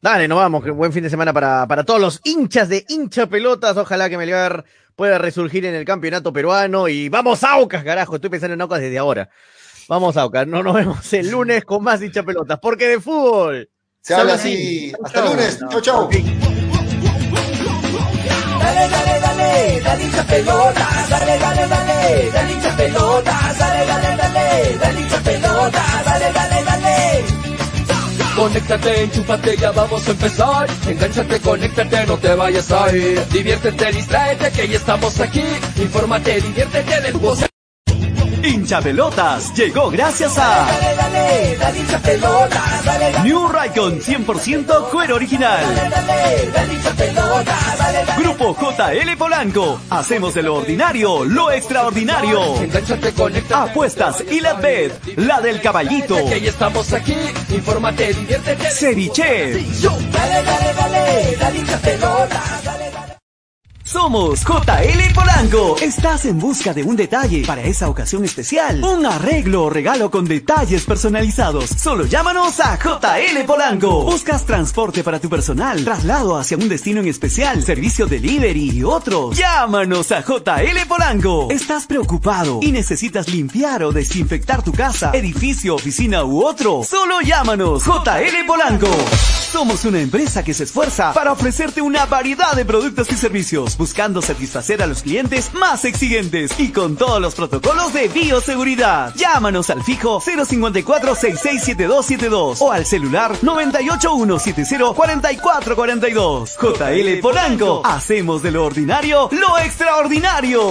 Dale, nos vamos. Buen fin de semana para, para todos los hinchas de hincha pelotas. Ojalá que Melgar pueda resurgir en el campeonato peruano. Y vamos, Aucas, carajo. Estoy pensando en Aucas desde ahora. Vamos, Aucas. No nos vemos el lunes con más hincha pelotas. Porque de fútbol.
Se habla así. Hasta el lunes. Chau, chau.
Dale, dale, dale, dale hincha pelota, dale, dale, dale, dale hincha pelota, dale, dale, dale, dale hincha pelota, dale, dale, dale. Conéctate, enchúfate, ya vamos a empezar. Engánchate, conéctate, no te vayas a ir. Diviértete, distráete, que ya estamos aquí. Infórmate, diviértete del voz.
Hincha Pelotas llegó gracias a
Dale, dale, dale.
New Raycon 100% cuero original.
Dale, dale, dale hincha pelota, dale, dale.
Grupo JL Polanco. Hacemos de lo ordinario lo extraordinario. Apuestas y la bed, la del caballito.
Estamos aquí. Infórmate.
Ceviche.
Dale, dale, dale, dale hincha
Somos JL Polanco. Estás en busca de un detalle para esa ocasión especial. Un arreglo o regalo con detalles personalizados. Solo llámanos a JL Polanco. Buscas transporte para tu personal, traslado hacia un destino en especial, servicio delivery y otros. Llámanos a JL Polanco. ¿Estás preocupado y necesitas limpiar o desinfectar tu casa, edificio, oficina u otro? Solo llámanos JL Polanco. Somos una empresa que se esfuerza para ofrecerte una variedad de productos y servicios, buscando satisfacer a los clientes más exigentes y con todos los protocolos de bioseguridad. Llámanos al fijo 054-667272 o al celular 981704442. JL Polanco, hacemos de lo ordinario lo extraordinario.